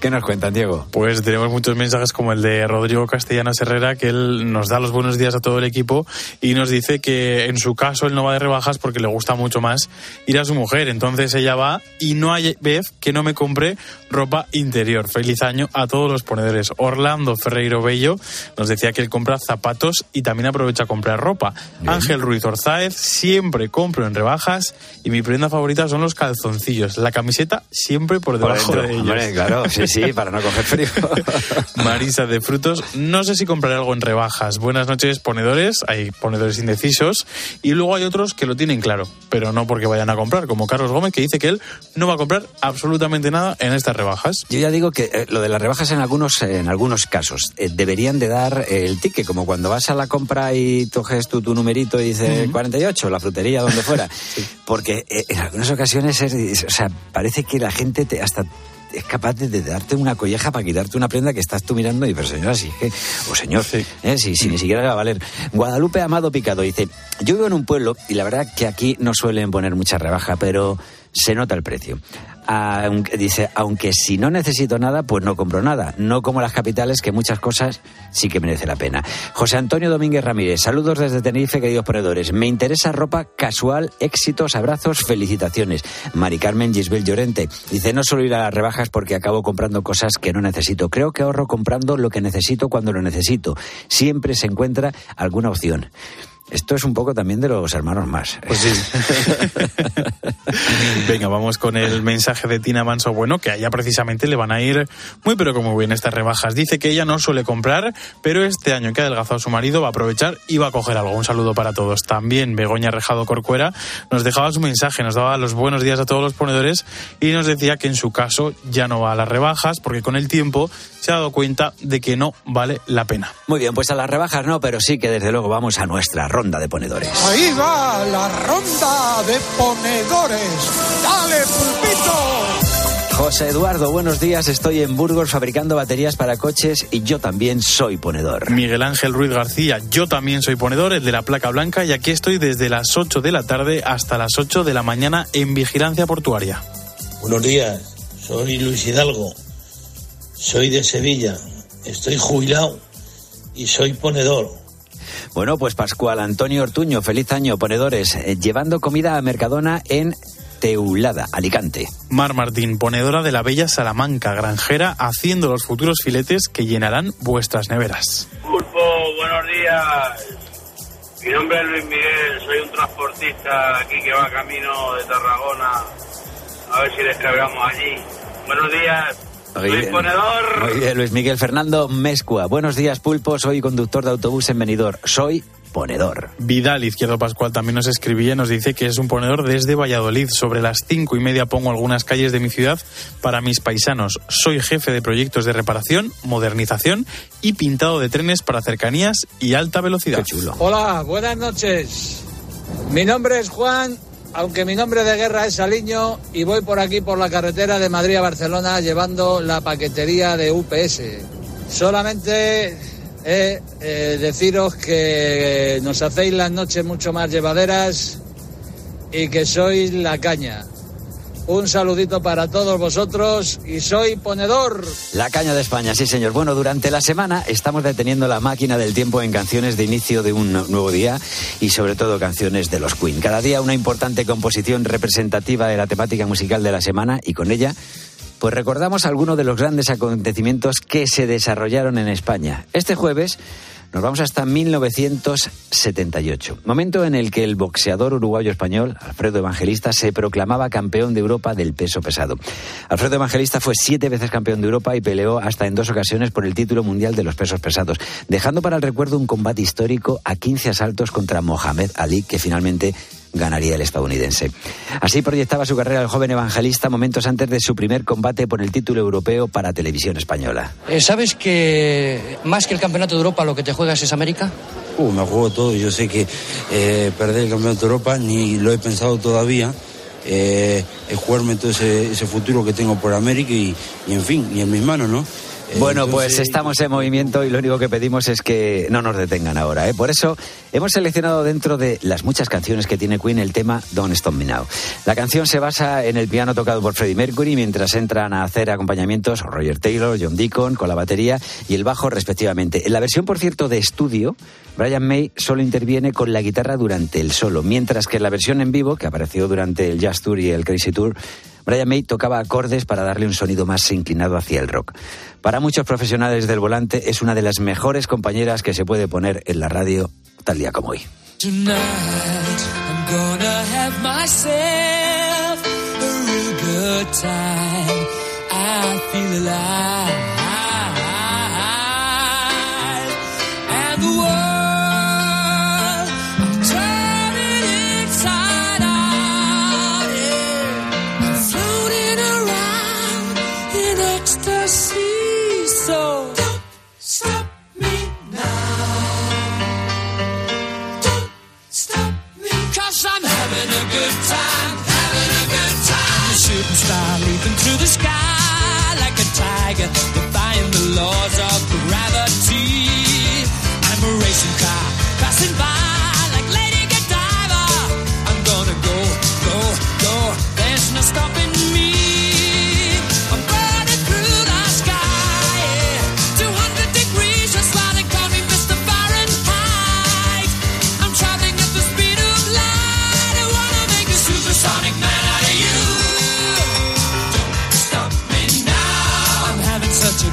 Speaker 1: ¿Qué nos cuentan, Diego?
Speaker 13: Pues tenemos muchos mensajes como el de Rodrigo Castellanos Herrera, que él nos da los buenos días a todo el equipo y nos dice que en su caso él no va de rebajas porque le gusta mucho más ir a su mujer. Entonces ella va y no hay vez que no me compre ropa interior. Feliz año a todos los ponedores. Orlando Ferreiro Bello nos decía que él compra zapatos y también aprovecha a comprar ropa. Ángel Ruiz Orzáez, siempre compro en rebajas y mi prenda favorita son los calzoncillos. La camiseta siempre por
Speaker 1: Por
Speaker 13: debajo
Speaker 1: dentro,
Speaker 13: de ellos.
Speaker 1: hombre, claro, sí, sí, para no coger frío.
Speaker 13: Marisa de Frutos, no sé si compraré algo en rebajas. Buenas noches, ponedores. Hay ponedores indecisos. Y luego hay otros que lo tienen claro, pero no porque vayan a comprar, como Carlos Gómez, que dice que él no va a comprar absolutamente nada en estas rebajas.
Speaker 1: Yo ya digo que eh, lo de las rebajas en algunos, en algunos casos eh, deberían de dar eh, el ticket, como cuando vas a la compra y coges tu, tu numerito y dice 48, la frutería, donde fuera. Porque eh, en algunas ocasiones es, es- o sea, parece que la gente te hasta es capaz de, de darte una colleja para quitarte una prenda que estás tú mirando y pero señora, si es que, o señor, eh, si, si ni siquiera le va a valer. Guadalupe Amado Picado dice, yo vivo en un pueblo y la verdad que aquí no suelen poner mucha rebaja, pero se nota el precio. Aunque, dice, aunque si no necesito nada, pues no compro nada. No como las capitales, que muchas cosas sí que merece la pena. José Antonio Domínguez Ramírez, saludos desde Tenerife, queridos ponedores. Me interesa ropa casual, éxitos, abrazos, felicitaciones. Mari Carmen Gisbel Llorente dice, no solo ir a las rebajas porque acabo comprando cosas que no necesito. Creo que ahorro comprando lo que necesito cuando lo necesito. Siempre se encuentra alguna opción. Esto es un poco también de los hermanos más.
Speaker 13: Pues sí. Venga, vamos con el mensaje de Tina Manso Bueno, que a ella precisamente le van a ir muy pero como bien estas rebajas. Dice que ella no suele comprar, pero este año que ha adelgazado a su marido va a aprovechar y va a coger algo. Un saludo para todos. También Begoña Rejado Corcuera nos dejaba su mensaje, nos daba los buenos días a todos los ponedores y nos decía que en su caso ya no va a las rebajas porque con el tiempo se ha dado cuenta de que no vale la pena.
Speaker 1: Muy bien, pues a las rebajas no, pero sí que desde luego vamos a nuestra ronda de ponedores.
Speaker 21: Ahí va la ronda de ponedores. ¡Dale, pulpito!
Speaker 1: José Eduardo, buenos días. Estoy en Burgos fabricando baterías para coches y yo también soy ponedor.
Speaker 13: Miguel Ángel Ruiz García, yo también soy ponedor, el de la placa blanca, y aquí estoy desde las 8 de la tarde hasta las 8 de la mañana en vigilancia portuaria.
Speaker 22: Buenos días, soy Luis Hidalgo, soy de Sevilla, estoy jubilado y soy ponedor.
Speaker 1: Bueno, pues Pascual Antonio Ortuño, feliz año, ponedores, eh, llevando comida a Mercadona en Teulada, Alicante.
Speaker 13: Mar Martín, ponedora de la bella Salamanca, granjera, haciendo los futuros filetes que llenarán vuestras neveras.
Speaker 23: Pulpo, buenos días. Mi nombre es Luis Miguel, soy un transportista aquí que va camino de Tarragona. A ver si descargamos allí. Buenos días.
Speaker 1: Muy bien, Luis Miguel Fernando Mescua. Buenos días, Pulpo. Soy conductor de autobús en Benidorm. Soy ponedor.
Speaker 13: Vidal Izquierdo Pascual también nos escribía y nos dice que es un ponedor desde Valladolid. Sobre las cinco y media pongo algunas calles de mi ciudad para mis paisanos. Soy jefe de proyectos de reparación, modernización y pintado de trenes para cercanías y alta velocidad.
Speaker 24: Hola, buenas noches. Mi nombre es Juan, aunque mi nombre de guerra es Saliño y voy por aquí por la carretera de Madrid a Barcelona llevando la paquetería de UPS. Solamente eh, eh, deciros que nos hacéis las noches mucho más llevaderas y que sois la caña. Un saludito para todos vosotros y soy ponedor.
Speaker 1: La caña de España, sí señor. Bueno, durante la semana estamos deteniendo la máquina del tiempo en canciones de inicio de un nuevo día y sobre todo canciones de los Queen. Cada día una importante composición representativa de la temática musical de la semana y con ella pues recordamos algunos de los grandes acontecimientos que se desarrollaron en España. Este jueves nos vamos hasta 1978, momento en el que el boxeador uruguayo español, Alfredo Evangelista, se proclamaba campeón de Europa del peso pesado. Alfredo Evangelista fue siete veces campeón de Europa y peleó hasta en dos ocasiones por el título mundial de los pesos pesados, dejando para el recuerdo un combate histórico a 15 asaltos contra Mohamed Ali, que finalmente ganaría el estadounidense. Así proyectaba su carrera el joven evangelista momentos antes de su primer combate por el título europeo para televisión española.
Speaker 25: Eh, ¿Sabes que más que el campeonato de Europa lo que te juegas es América?
Speaker 26: Uh, me juego todo. Yo sé que eh, perder el campeonato de Europa ni lo he pensado todavía. Eh, es jugarme todo ese, ese futuro que tengo por América y, y, en fin, y en mis manos, ¿no? Eh,
Speaker 1: Bueno, pues estamos en movimiento y lo único que pedimos es que no nos detengan ahora. ¿eh? Por eso hemos seleccionado dentro de las muchas canciones que tiene Queen el tema Don't Stop Me Now. La canción se basa en el piano tocado por Freddie Mercury mientras entran a hacer acompañamientos Roger Taylor, John Deacon con la batería y el bajo respectivamente. En la versión, por cierto, de estudio, Brian May solo interviene con la guitarra durante el solo, mientras que en la versión en vivo, que apareció durante el Jazz Tour y el Crazy Tour, Brian May tocaba acordes para darle un sonido más inclinado hacia el rock. Para muchos profesionales del volante es una de las mejores compañeras que se puede poner en la radio tal día como hoy.
Speaker 20: Tonight, I'm gonna have myself a real good time. I feel alive. Through the sky like a tiger, defying the laws of gravity. I'm a racing car passing by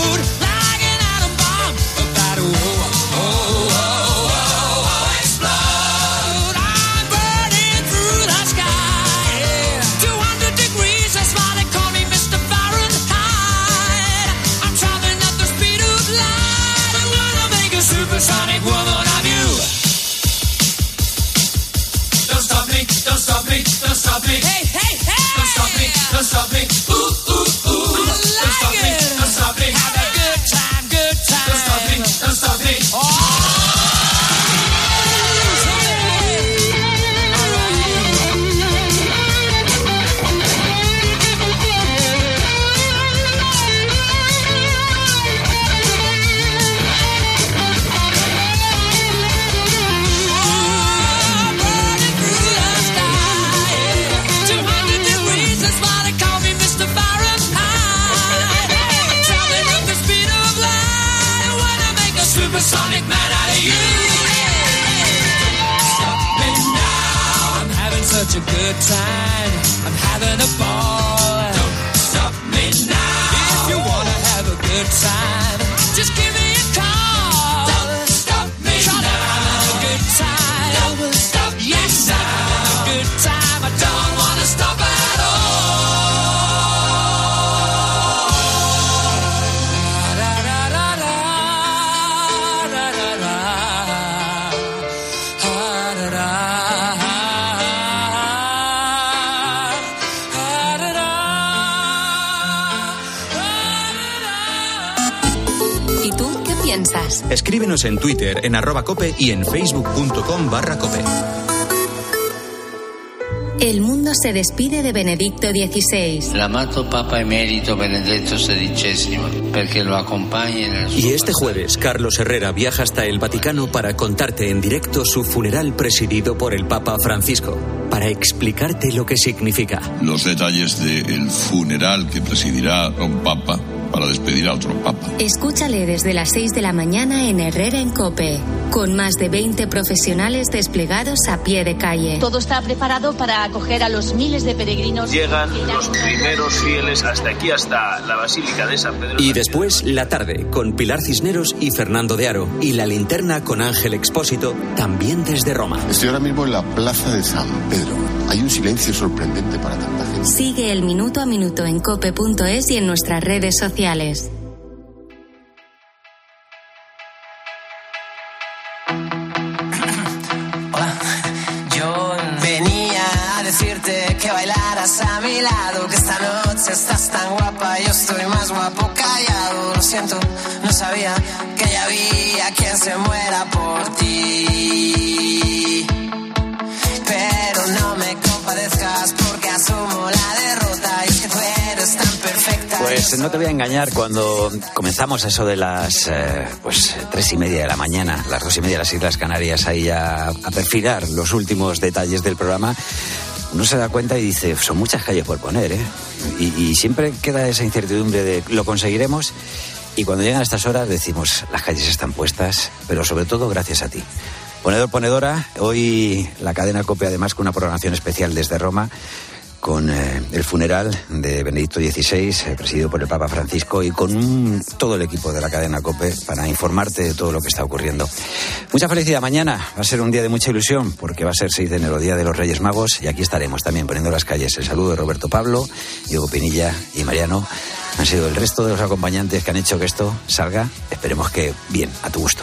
Speaker 20: road
Speaker 3: ¿Y tú qué piensas?
Speaker 27: Escríbenos en Twitter, en arroba cope y en facebook.com barra cope.
Speaker 3: El mundo se despide de Benedicto XVI.
Speaker 28: L'amato Papa Emerito Benedetto XVI, perché lo accompagni nel suo
Speaker 2: Y este jueves, Carlos Herrera viaja hasta el Vaticano para contarte en directo su funeral presidido por el Papa Francisco, para explicarte lo que significa.
Speaker 29: los detalles del funeral que presidirá un papa para despedir a otro papa.
Speaker 3: Escúchale desde las 6 de la mañana en Herrera en Cope, con más de 20 profesionales desplegados a pie de calle.
Speaker 22: Todo está preparado para acoger a los miles de peregrinos.
Speaker 30: Llegan los primeros fieles hasta aquí, hasta la Basílica de San Pedro.
Speaker 2: Y después, la tarde, con Pilar Cisneros y Fernando de Aro. Y la linterna con Ángel Expósito, también desde Roma.
Speaker 31: Estoy ahora mismo en la plaza de San Pedro. Hay un silencio sorprendente para tanta gente.
Speaker 3: Sigue el minuto a minuto en cope.es y en nuestras redes sociales.
Speaker 1: Yo venía a decirte que bailaras a mi lado, que esta noche estás tan guapa, yo estoy más guapo callado. Lo siento, no sabía que ya había quien se muera por
Speaker 32: Pues no te voy a engañar, cuando comenzamos eso de las eh, pues tres y media de la mañana, las dos y media de las Islas Canarias, ahí a, perfilar los últimos detalles del programa, uno se da cuenta y dice, son muchas calles por poner, ¿eh? Y, siempre queda esa incertidumbre de, ¿lo conseguiremos? Y cuando llegan estas horas decimos, las calles están puestas, pero sobre todo gracias a ti. Ponedor, ponedora, hoy la cadena COPE además con una programación especial desde Roma con eh, el funeral de Benedicto XVI, eh, presidido por el Papa Francisco, y con todo el equipo de la cadena COPE para informarte de todo lo que está ocurriendo. Mucha felicidad mañana, va a ser un día de mucha ilusión, porque va a ser 6 de enero, Día de los Reyes Magos, y aquí estaremos también poniendo las calles. El saludo de Roberto Pablo, Diego Pinilla y Mariano. Han sido el resto de los acompañantes que han hecho que esto salga, esperemos que bien, a tu gusto.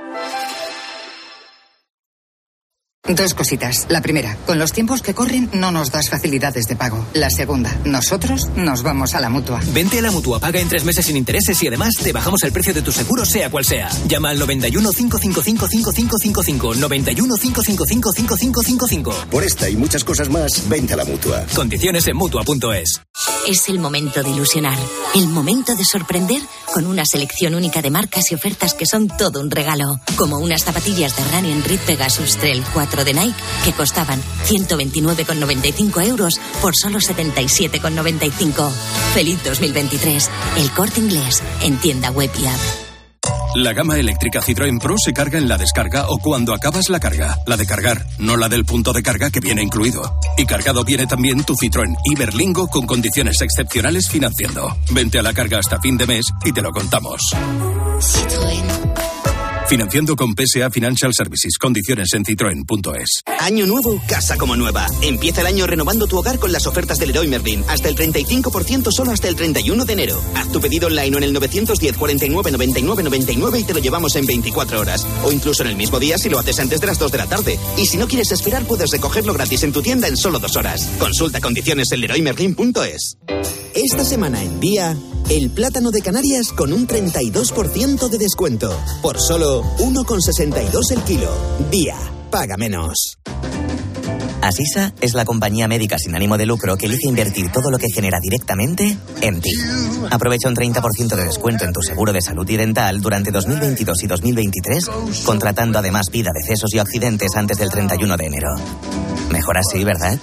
Speaker 33: Dos cositas. La primera, con los tiempos que corren no nos das facilidades de pago. La segunda, nosotros nos vamos a la mutua.
Speaker 34: Vente a la mutua, paga en tres meses sin intereses y además te bajamos el precio de tu seguro, sea cual sea. Llama al 91 555 5555. 91 555 5555.
Speaker 35: Por esta y muchas cosas más, vente a la mutua.
Speaker 34: Condiciones en mutua.es.
Speaker 36: Es el momento de ilusionar, el momento de sorprender con una selección única de marcas y ofertas que son todo un regalo, como unas zapatillas de Running Reed Pegasus Trail 4 de Nike que costaban 129,95 euros por solo 77,95. Feliz 2023, el corte inglés en tienda web y app.
Speaker 29: La gama eléctrica Citroën Pro se carga en la descarga o cuando acabas la carga. La de cargar, no la del punto de carga que viene incluido. Y cargado viene también tu Citroën Iberlingo con condiciones excepcionales financiando. Vente a la carga hasta fin de mes y te lo contamos. Financiando con PSA Financial Services. Condiciones en citroen.es.
Speaker 37: Año nuevo, casa como nueva. Empieza el año renovando tu hogar con las ofertas del Leroy Merlin. Hasta el 35% solo hasta el 31 de enero. Haz tu pedido online en el 910 49 99 99 y te lo llevamos en 24 horas. O incluso en el mismo día si lo haces antes de las 2 de la tarde. Y si no quieres esperar, puedes recogerlo gratis en tu tienda en solo dos horas. Consulta condiciones en leroymerlin.es. Esta semana en día, el plátano de Canarias con un 32% de descuento. Por solo 1,62 el kilo. Día, paga menos.
Speaker 38: Asisa es la compañía médica sin ánimo de lucro que elige invertir todo lo que genera directamente en ti. Aprovecha un 30% de descuento en tu seguro de salud y dental durante 2022 y 2023, contratando además vida, decesos y accidentes antes del 31 de enero. Mejor así, ¿verdad?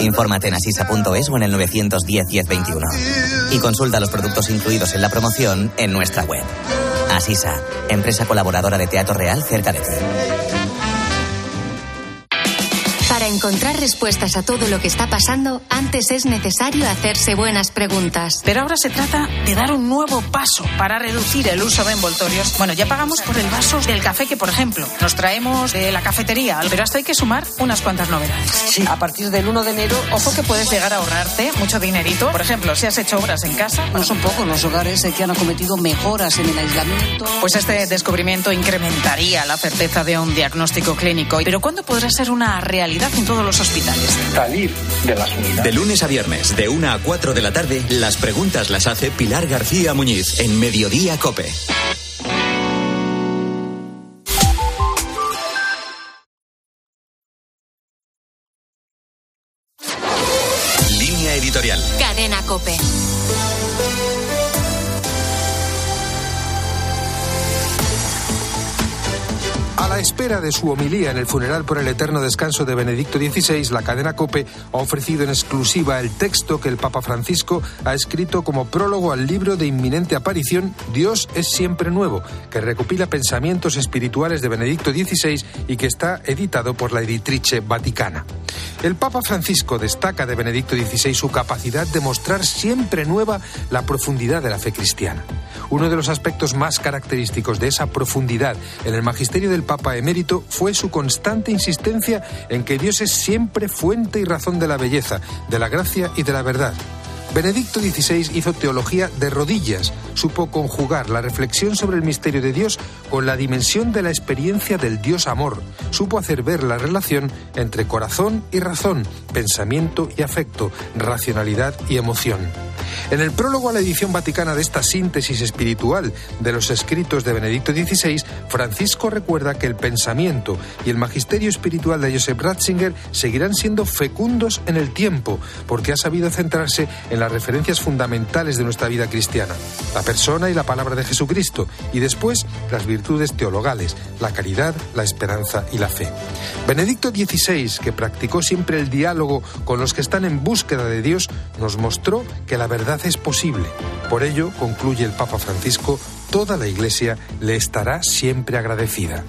Speaker 38: Infórmate en asisa.es o en el 910 1021. Y consulta los productos incluidos en la promoción en nuestra web. Asisa, empresa colaboradora de Teatro Real cerca de ti.
Speaker 3: Encontrar respuestas a todo lo que está pasando, antes es necesario hacerse buenas preguntas.
Speaker 39: Pero ahora se trata de dar un nuevo paso para reducir el uso de envoltorios. Bueno, ya pagamos por el vaso del café que, por ejemplo, nos traemos de la cafetería, pero hasta hay que sumar unas cuantas novedades.
Speaker 40: Sí, a partir del 1 de enero,
Speaker 39: Ojo que puedes llegar a ahorrarte mucho dinerito. Por ejemplo, si has hecho obras en casa.
Speaker 40: no son pocos los hogares eh, que han acometido mejoras en el aislamiento.
Speaker 39: Pues este descubrimiento incrementaría la certeza de un diagnóstico clínico. Pero ¿cuándo podrá ser una realidad en todos los hospitales?
Speaker 41: Salir de las unidades.
Speaker 2: De lunes a viernes, de 1 a 4 de la tarde, las preguntas las hace Pilar García Muñiz en Mediodía Cope. Línea editorial.
Speaker 3: Cadena Cope.
Speaker 42: Espera de su homilía en el funeral por el eterno descanso de Benedicto XVI, la cadena Cope ha ofrecido en exclusiva el texto que el Papa Francisco ha escrito como prólogo al libro de inminente aparición Dios es siempre nuevo, que recopila pensamientos espirituales de Benedicto XVI y que está editado por la editrice Vaticana. El Papa Francisco destaca de Benedicto XVI su capacidad de mostrar siempre nueva la profundidad de la fe cristiana. Uno de los aspectos más característicos de esa profundidad en el magisterio del Emérito fue su constante insistencia en que Dios es siempre fuente y razón de la belleza, de la gracia y de la verdad. Benedicto XVI hizo teología de rodillas, supo conjugar la reflexión sobre el misterio de Dios con la dimensión de la experiencia del Dios amor, supo hacer ver la relación entre corazón y razón, pensamiento y afecto, racionalidad y emoción. En el prólogo a la edición vaticana de esta síntesis espiritual de los escritos de Benedicto XVI, Francisco recuerda que el pensamiento y el magisterio espiritual de Joseph Ratzinger seguirán siendo fecundos en el tiempo, porque ha sabido centrarse en las referencias fundamentales de nuestra vida cristiana, la persona y la palabra de Jesucristo, y después las virtudes teologales, la caridad, la esperanza y la fe. Benedicto XVI, que practicó siempre el diálogo con los que están en búsqueda de Dios, nos mostró que la verdad es posible. Por ello, concluye el Papa Francisco, toda la Iglesia le estará siempre agradecida.